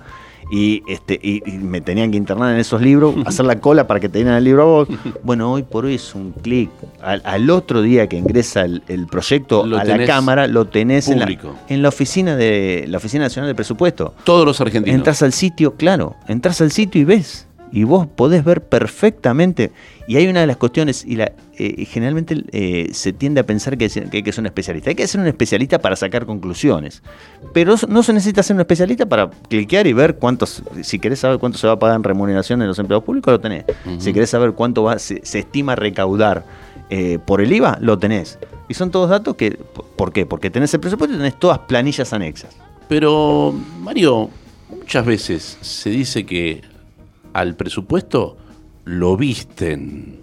Y, este, y, y me tenían que internar en esos libros, hacer la cola para que te dieran el libro a vos. Bueno, hoy por hoy es un clic. Al, al otro día que ingresa el, el proyecto Lo a la Cámara, lo tenés en la, en la oficina de la Oficina Nacional de Presupuesto. Todos los argentinos. Entras al sitio, claro, entras al sitio y ves. Y vos podés ver perfectamente. Y hay una de las cuestiones, y la, eh, generalmente eh, se tiende a pensar que, hay que ser un especialista. Hay que ser un especialista para sacar conclusiones. Pero no se necesita ser un especialista para cliquear y ver cuántos, si querés saber cuánto se va a pagar en remuneración en los empleados públicos, lo tenés. Si querés saber cuánto va, se, se estima recaudar eh, por el IVA, lo tenés. Y son todos datos que, ¿por qué? Porque tenés el presupuesto y tenés todas planillas anexas. Pero, Mario, muchas veces se dice que al presupuesto lo visten.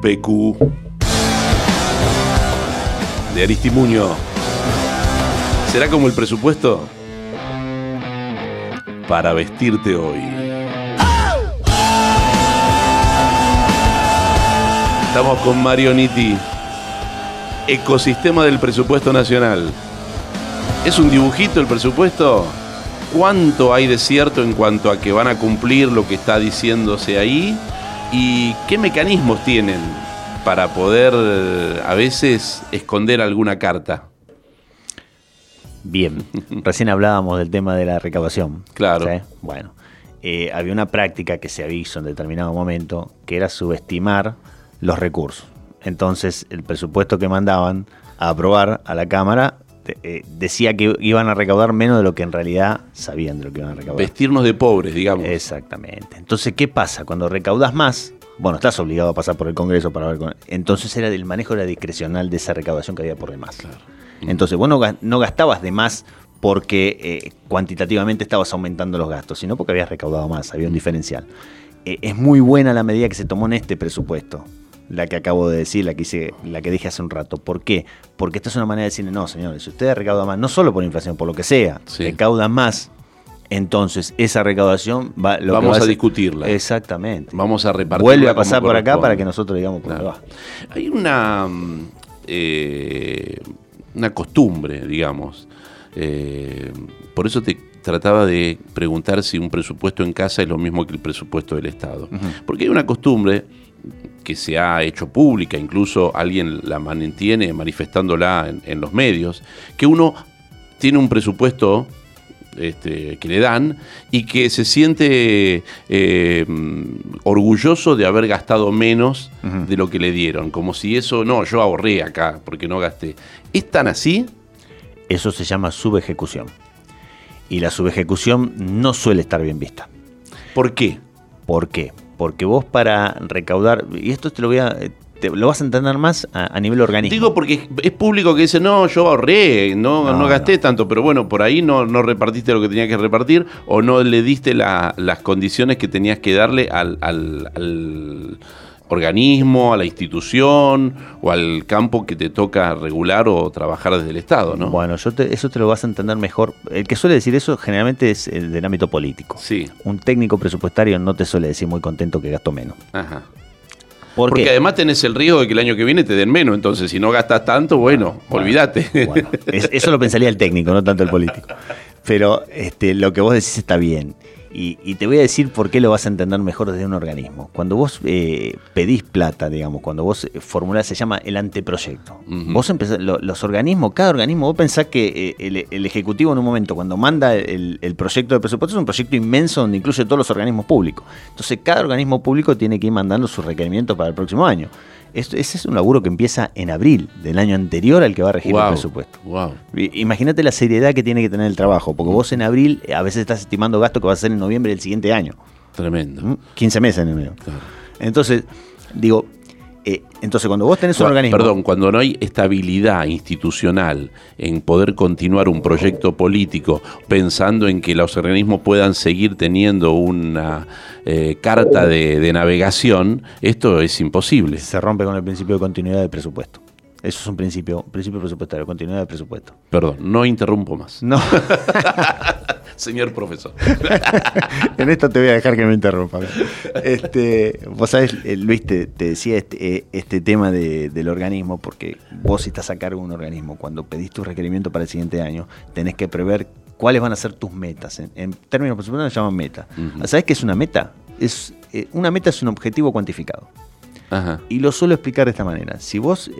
PQ de Aristimuño. ¿Será como el presupuesto? Para vestirte hoy. Estamos con Mario Nitti. Ecosistema del presupuesto nacional. ¿Es un dibujito el presupuesto? ¿Cuánto hay de cierto en cuanto a que van a cumplir lo que está diciéndose ahí? ¿Y qué mecanismos tienen para poder a veces esconder alguna carta? Bien, recién hablábamos del tema de la recaudación. Claro. Bueno, eh, había una práctica que se avisó en determinado momento que era subestimar los recursos. Entonces, el presupuesto que mandaban a aprobar a la Cámara eh, decía que iban a recaudar menos de lo que en realidad sabían de lo que iban a recaudar. Vestirnos de pobres, digamos. Exactamente. Entonces, ¿qué pasa? Cuando recaudas más, bueno, estás obligado a pasar por el Congreso para ver con... Entonces era del manejo era discrecional de esa recaudación que había por demás. Entonces, vos no, gastabas de más porque eh, cuantitativamente estabas aumentando los gastos, sino porque habías recaudado más, había un diferencial. Eh, es muy buena la medida que se tomó en este presupuesto la que acabo de decir, la que, hice, la que dije hace un rato. ¿Por qué? Porque esta es una manera de decirle, no, señores, si ustedes recaudan más, no solo por inflación, por lo que sea, recaudan más, entonces esa recaudación va, lo vamos a, discutirla. Exactamente. Vamos a repartirla. Vuelve a pasar por acá para que nosotros digamos por va. Hay una, mm, eh, una costumbre, digamos. Eh, por eso te trataba de preguntar si un presupuesto en casa es lo mismo que el presupuesto del Estado. Porque hay una costumbre que se ha hecho pública, incluso alguien la mantiene manifestándola en, en los medios, que uno tiene un presupuesto este, que le dan y que se siente eh, orgulloso de haber gastado menos de lo que le dieron. Como si eso, no, yo ahorré acá porque no gasté. ¿Es tan así? Eso se llama subejecución. Y la subejecución no suele estar bien vista. ¿Por qué? ¿Por qué? Porque vos para recaudar, y esto te lo voy a, lo vas a entender más a, nivel orgánico. Digo porque es público que dice, no, yo ahorré, no, no, gasté tanto, pero bueno, por ahí no, no repartiste lo que tenías que repartir o no le diste las condiciones que tenías que darle al, organismo, a la institución o al campo que te toca regular o trabajar desde el Estado, ¿no? Bueno, yo eso te lo vas a entender mejor. El que suele decir eso generalmente es el del ámbito político. Sí. Un técnico presupuestario no te suele decir muy contento que gasto menos. Ajá. Porque además tenés el riesgo de que el año que viene te den menos. Entonces, si no gastas tanto, bueno, olvídate. eso lo pensaría el técnico, no tanto el político. Pero este, lo que vos decís está bien. Y, te voy a decir por qué lo vas a entender mejor desde un organismo. Cuando vos eh, pedís plata, digamos, cuando vos eh, formulás, se llama el anteproyecto. Vos empezás, los organismos, cada organismo, vos pensás que eh, el, Ejecutivo en un momento, cuando manda el, proyecto de presupuesto, es un proyecto inmenso donde incluye todos los organismos públicos. Entonces, cada organismo público tiene que ir mandando sus requerimientos para el próximo año ese es un laburo que empieza en abril del año anterior al que va a regir el presupuesto. Imagínate la seriedad que tiene que tener el trabajo, porque vos en abril eh, a veces estás estimando gasto que va a ser en noviembre del siguiente año. Tremendo. 15 meses en el medio. Entonces, digo, eh, entonces, cuando vos tenés un organismo. Perdón, cuando no hay estabilidad institucional en poder continuar un proyecto político pensando en que los organismos puedan seguir teniendo una eh, carta de, navegación, esto es imposible. Se rompe con el principio de continuidad del presupuesto. Eso es un principio, principio presupuestario, continuidad del presupuesto. Perdón, no interrumpo más. No. Señor profesor. en esto te voy a dejar que me interrumpa. Este, vos sabés, eh, Luis, te, decía este, eh, este tema del organismo, porque vos si estás a cargo de un organismo, cuando pedís tu requerimiento para el siguiente año, tenés que prever cuáles van a ser tus metas. En, términos presupuestarios se llaman meta. ¿Sabés qué es una meta? Es, eh, una meta es un objetivo cuantificado. Y lo suelo explicar de esta manera. Si vos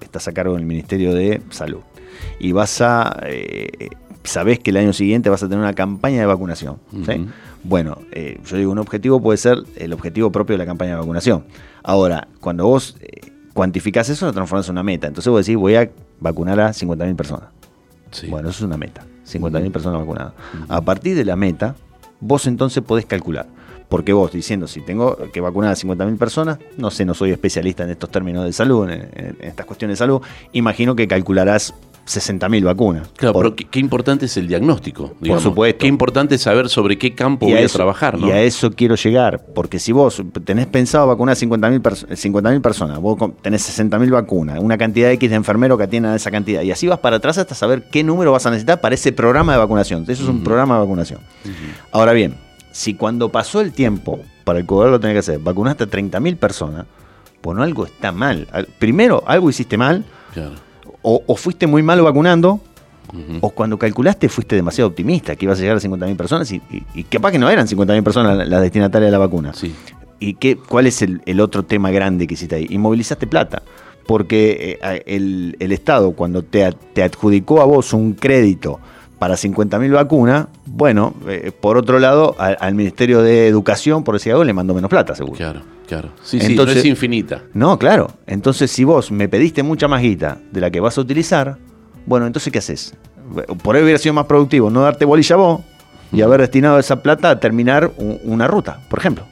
estás a cargo del Ministerio de Salud y vas a sabés que el año siguiente vas a tener una campaña de vacunación. Bueno, eh, yo digo, un objetivo puede ser el objetivo propio de la campaña de vacunación. Ahora, cuando vos eh, cuantificás eso, lo transformas en una meta. Entonces vos decís, voy a vacunar a 50.000 personas. Bueno, eso es una meta. 50.000 personas vacunadas. A partir de la meta, vos entonces podés calcular. Porque vos diciendo, si tengo que vacunar a 50.000 personas, no sé, no soy especialista en estos términos de salud, en, estas cuestiones de salud, imagino que calcularás 60.000 vacunas. Claro, pero qué, importante es el diagnóstico. Por supuesto. Qué importante es saber sobre qué campo voy a, trabajar. ¿no? Y a eso quiero llegar, porque si vos tenés pensado vacunar a 50.000 personas, vos tenés 60.000 vacunas, una cantidad X de enfermeros que atiendan a esa cantidad, y así vas para atrás hasta saber qué número vas a necesitar para ese programa de vacunación. Eso es un programa de vacunación. Ahora bien, si cuando pasó el tiempo para el cobrador lo tenés que hacer, vacunaste a 30.000 personas, bueno, algo está mal. Primero, algo hiciste mal. Claro o, fuiste muy malo vacunando, o cuando calculaste fuiste demasiado optimista, que ibas a llegar a 50.000 personas, y, y, capaz que no eran 50.000 personas las destinatarias de la vacuna. Sí. ¿Y qué, cuál es el, otro tema grande que hiciste ahí? Inmovilizaste plata. Porque eh, el, Estado, cuando te, adjudicó a vos un crédito para 50.000 vacunas, bueno, eh, por otro lado, al, Ministerio de Educación, por decir algo, le mandó menos plata, seguro. Claro. Claro. Sí, sí, no es infinita. No, claro. Entonces, si vos me pediste mucha más guita de la que vas a utilizar, bueno, entonces, ¿qué haces? Por ahí hubiera sido más productivo no darte bolilla a vos y haber destinado esa plata a terminar una ruta, por ejemplo.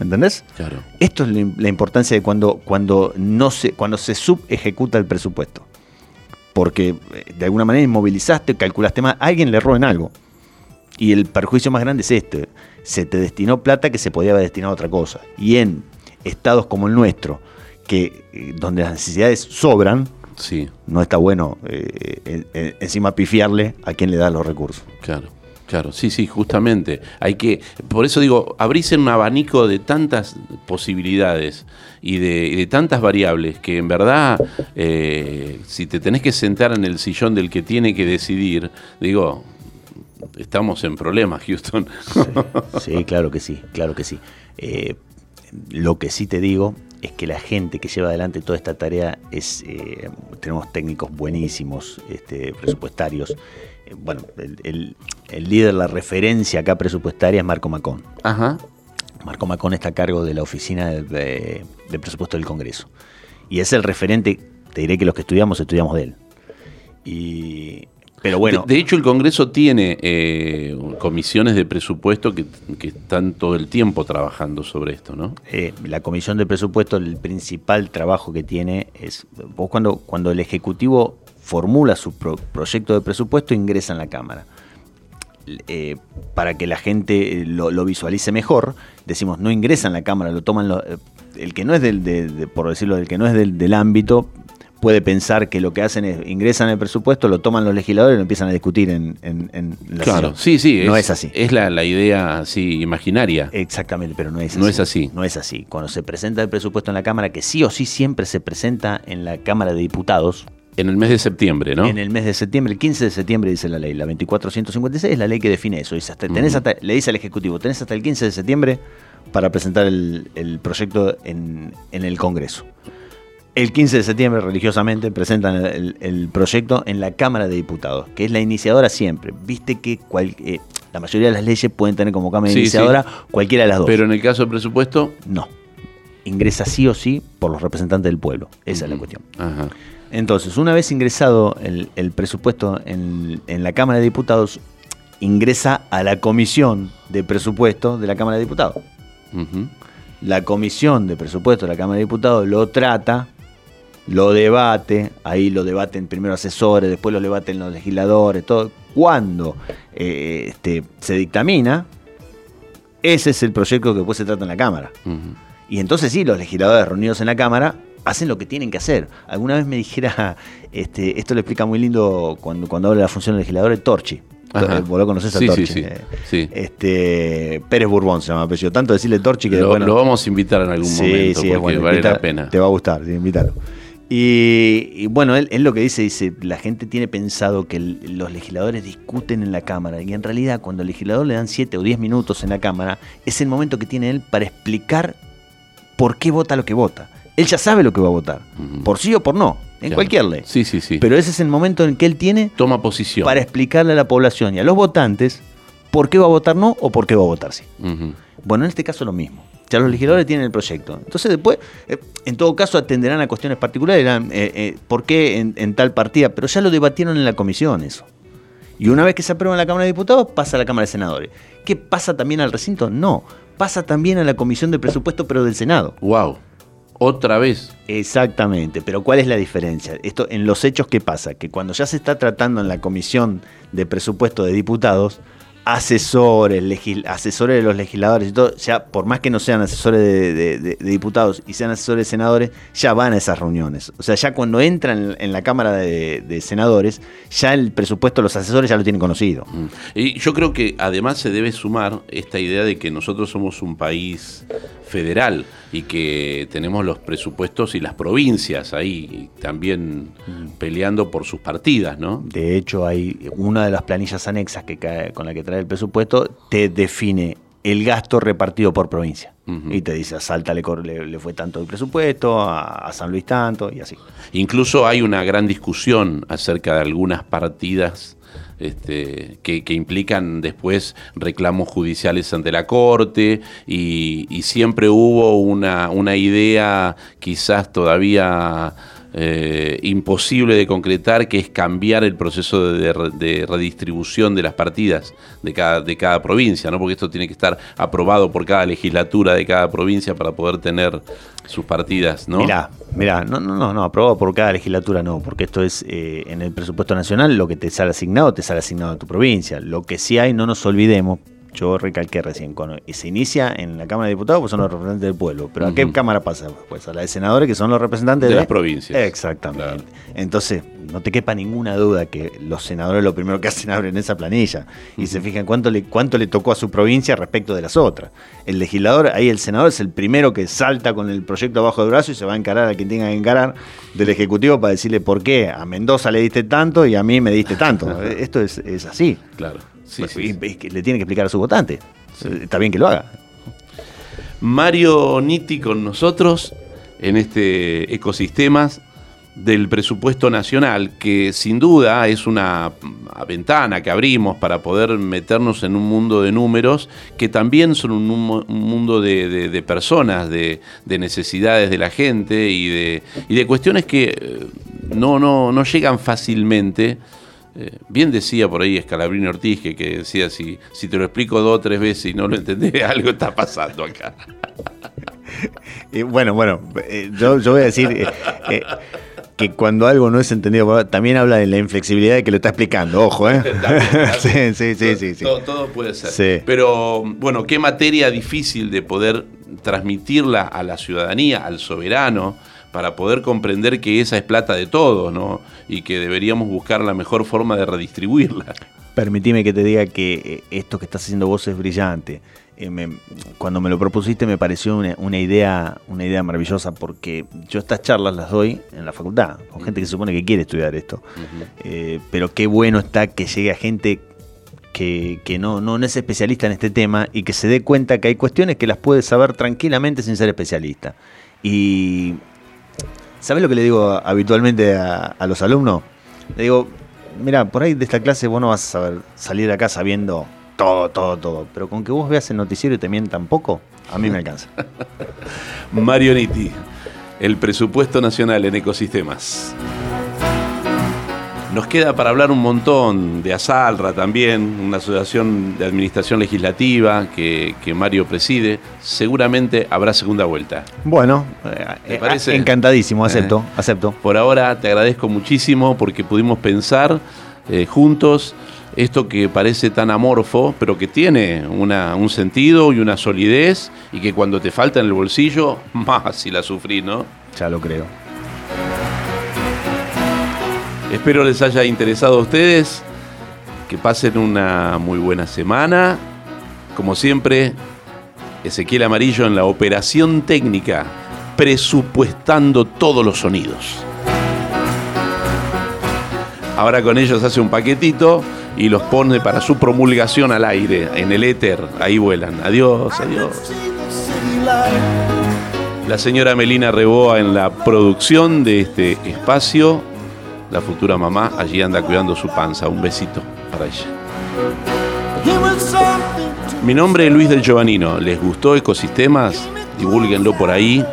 ¿Entendés? Claro. Esto es la importancia de cuando, cuando, no se, cuando se subejecuta el presupuesto. Porque eh, de alguna manera inmovilizaste, calculaste más, alguien le erró en algo. Y el perjuicio más grande es este se te destinó plata que se podía haber destinado a otra cosa. Y en estados como el nuestro, que eh, donde las necesidades sobran, sí. no está bueno eh, eh, encima pifiarle a quien le da los recursos. Claro. Claro, sí, sí, justamente. Hay que, por eso digo, abrís un abanico de tantas posibilidades y de, tantas variables que en verdad, si te tenés que sentar en el sillón del que tiene que decidir, digo, estamos en problemas, Houston. Sí, claro que sí, claro que sí. Eh, lo que sí te digo es que la gente que lleva adelante toda esta tarea es eh, tenemos técnicos buenísimos, este, presupuestarios. Eh, bueno, el- el líder, la referencia acá presupuestaria es Marco Macón. Ajá. Marco Macón está a cargo de la oficina de, de- de presupuesto del Congreso. Y es el referente, te diré que los que estudiamos, estudiamos de él. Y, pero bueno, de, de hecho, el Congreso tiene eh, comisiones de presupuesto que, que están todo el tiempo trabajando sobre esto, ¿no? eh, la comisión de presupuesto, el principal trabajo que tiene es, vos cuando, cuando el Ejecutivo formula su pro- proyecto de presupuesto, ingresa en la Cámara. Eh, para que la gente eh, lo, lo visualice mejor, decimos, no ingresa en la Cámara, lo toman los- eh, el que no es del, de- de- por decirlo, el que no es del, del ámbito, puede pensar que lo que hacen es ingresan el presupuesto, lo toman los legisladores y lo empiezan a discutir en, en- en la Claro, sí, sí. No es así. Es la, la idea así imaginaria. Exactamente, pero no es así. No es así. No es así. Cuando se presenta el presupuesto en la Cámara, que sí o sí siempre se presenta en la Cámara de Diputados, En el mes de septiembre, ¿no? en el mes de septiembre, el 15 de septiembre dice la ley, la 2456 es la ley que define eso. Dice hasta- tenés hasta- le dice al Ejecutivo, tenés hasta el 15 de septiembre para presentar el, el proyecto en, en el Congreso. El 15 de septiembre, religiosamente, presentan el, proyecto en la Cámara de Diputados, que es la iniciadora siempre. Viste que cual- eh, la mayoría de las leyes pueden tener como Cámara Sí, iniciadora cualquiera de las dos. Pero en el caso del presupuesto. No. Ingresa sí o sí por los representantes del pueblo. Esa es la cuestión. Ajá. Entonces, una vez ingresado el, el presupuesto en, en la Cámara de Diputados, ingresa a la Comisión de Presupuesto de la Cámara de Diputados. La Comisión de Presupuesto de la Cámara de Diputados lo trata, lo debate, ahí lo debaten primero asesores, después lo debaten los legisladores, todo. Cuando eh, este, se dictamina, ese es el proyecto que después se trata en la Cámara. Y entonces sí, los legisladores reunidos en la Cámara hacen lo que tienen que hacer. Alguna vez me dijera, este, esto lo explica muy lindo cuando, cuando habla de la función del legislador, Torchi. Ajá. Vos lo conocés a Sí, sí, Torchi. sí. eh, Sí. Este, Pérez Bourbon se llama apellido. Tanto decirle Torchi que Lo, bueno, lo vamos a invitar en algún momento sí, porque es bueno. vale invita- la pena. Te va a gustar, sí, invítalo. Y, y bueno, él, él lo que dice, dice, la gente tiene pensado que el- los legisladores discuten en la Cámara y en realidad cuando al legislador le dan 7 o 10 minutos en la Cámara, es el momento que tiene él para explicar por qué vota lo que vota. Él ya sabe lo que va a votar, por sí o por no, en Claro. cualquier ley. Sí, sí, sí. Pero ese es el momento en que él tiene Toma posición. para explicarle a la población y a los votantes por qué va a votar no o por qué va a votar sí. Bueno, en este caso lo mismo. Ya los legisladores tienen el proyecto. Entonces después, eh, en todo caso, atenderán a cuestiones particulares, dirán, eh, eh, ¿por qué en, en tal partida? Pero ya lo debatieron en la comisión eso. Y una vez que se aprueba en la Cámara de Diputados, pasa a la Cámara de Senadores. ¿Qué pasa también al recinto? No, pasa también a la Comisión de Presupuesto, pero del Senado. Wow. Otra vez. Exactamente, pero ¿cuál es la diferencia? Esto en los hechos qué pasa, que cuando ya se está tratando en la Comisión de Presupuesto de Diputados, asesores, legis- asesores de los legisladores y todo, ya por más que no sean asesores de, de- de- de diputados y sean asesores de senadores, ya van a esas reuniones. O sea, ya cuando entran en la Cámara de, de Senadores, ya el presupuesto los asesores ya lo tienen conocido. Mm. Y yo creo que además se debe sumar esta idea de que nosotros somos un país federal y que tenemos los presupuestos y las provincias ahí también peleando por sus partidas, ¿no? De hecho, hay una de las planillas anexas que cae- con la que trae el presupuesto, te define el gasto repartido por provincia. Y te dice, a Salta le, le- le fue tanto el presupuesto, a, a San Luis tanto, y así. Incluso hay una gran discusión acerca de algunas partidas este, que, implican después reclamos judiciales ante la Corte y, y siempre hubo una, una idea quizás todavía eh, imposible de concretar, que es cambiar el proceso de, redistribución de las partidas de cada, de cada provincia, ¿no? porque esto tiene que estar aprobado por cada legislatura de cada provincia para poder tener sus partidas. ¿no? Mirá, mirá, no, no, no, no, aprobado por cada legislatura no, porque esto es eh, en el presupuesto nacional, lo que te sale asignado, te sale asignado a tu provincia. Lo que sí hay, no nos olvidemos, yo recalqué recién, cuando se inicia en la Cámara de Diputados, pues son los representantes del pueblo. Pero ¿a qué. Cámara pasa? Pues a la de senadores, que son los representantes De de, las provincias. Exactamente. Claro. Entonces, no te quepa ninguna duda que los senadores lo primero que hacen abren esa planilla y se fijan cuánto le, cuánto le tocó a su provincia respecto de las otras. El legislador, ahí el senador es el primero que salta con el proyecto abajo del brazo y se va a encarar a quien tenga que encarar del Ejecutivo para decirle por qué a Mendoza le diste tanto y a mí me diste tanto. Esto es, es así. Claro. Sí, Pues, sí, y- le tiene que explicar a su votante. Está bien que lo haga. Mario Nitti con nosotros en este ecosistemas del presupuesto nacional, que sin duda es una ventana que abrimos para poder meternos en un mundo de números que también son un, mundo de, personas, de, necesidades de la gente y de, y de cuestiones que eh, no, no, no llegan fácilmente. Eh, bien decía por ahí Escalabrini Ortiz que, decía, si, si te lo explico dos o tres veces y no lo entendés, algo está pasando acá. bueno, bueno, eh, yo, yo, voy a decir que cuando algo no es entendido, también habla de la inflexibilidad de que lo está explicando, ojo, ¿eh? sí, sí, sí, sí, Todo, puede ser. Pero bueno, qué materia difícil de poder transmitirla a la ciudadanía, al soberano, para poder comprender que esa es plata de todos, ¿no? Y que deberíamos buscar la mejor forma de redistribuirla. Permitime que te diga que eh, esto que estás haciendo vos es brillante. Eh, cuando me lo propusiste me pareció una, idea, una idea maravillosa porque yo estas charlas las doy en la facultad, con gente que se supone que quiere estudiar esto. Eh, pero qué bueno está que llegue a gente que, no, no, es especialista en este tema y que se dé cuenta que hay cuestiones que las puede saber tranquilamente sin ser especialista. Y ¿sabes lo que le digo habitualmente a, los alumnos? Le digo, mira, por ahí de esta clase vos no vas a saber salir de acá sabiendo todo, todo, todo. Pero con que vos veas el noticiero y te mientan poco, a mí me alcanza. Mario Nitti, el presupuesto nacional en ecosistemas. Nos queda para hablar un montón de ASALRA también, una asociación de administración legislativa que, Mario preside. Seguramente habrá segunda vuelta. Bueno, eh, parece? encantadísimo, acepto, eh, acepto. Por ahora te agradezco muchísimo porque pudimos pensar eh, juntos esto que parece tan amorfo, pero que tiene un sentido y una solidez, y que cuando te falta en el bolsillo, más si la sufrí, ¿no? Ya lo creo. Espero les haya interesado a ustedes, que pasen una muy buena semana. Como siempre, Ezequiel Amarillo en la operación técnica, presupuestando todos los sonidos. Ahora con ellos hace un paquetito y los pone para su promulgación al aire, en el éter. Ahí vuelan. Adiós, adiós. La señora Melina Reboa en la producción de este espacio. La futura mamá allí anda cuidando su panza. Un besito para ella. Mi nombre es Luis del Giovanino. ¿Les gustó Ecosistemas? Divúlguenlo por ahí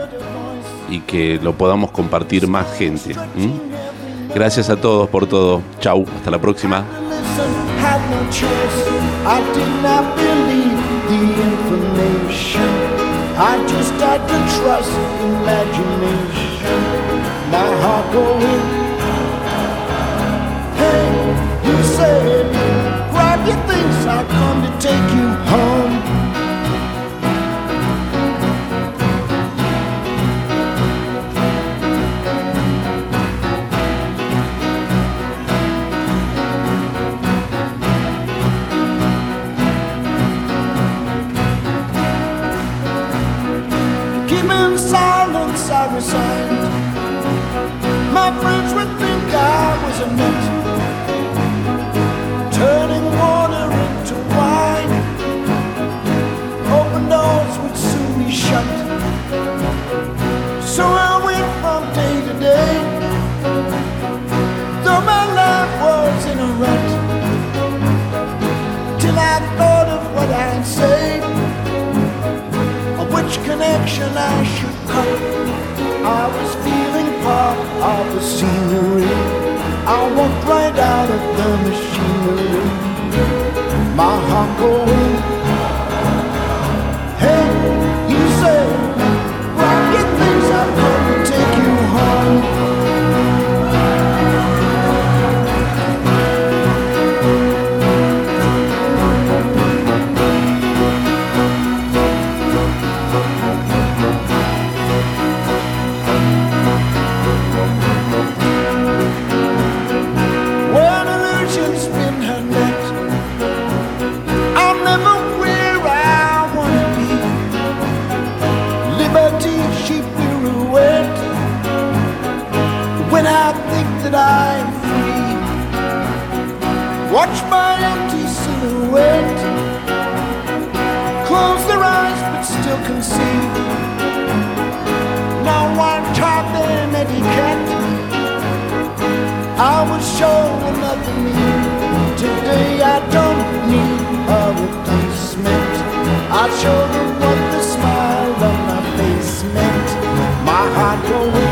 y que lo podamos compartir más gente. Gracias a todos por todo. Chau, hasta la próxima. Said, grab your things, I'll come to take you home. resigned. My friends would think I was a nut, connection I should cut. I was feeling part of the scenery. I walked right out of the machinery. My heart Watch my empty silhouette. Close their eyes, but still. can see. No one taught them etiquette. I was showing nothing new. Today I don't need a replacement. I showed them what the smile on my face meant. My heart growing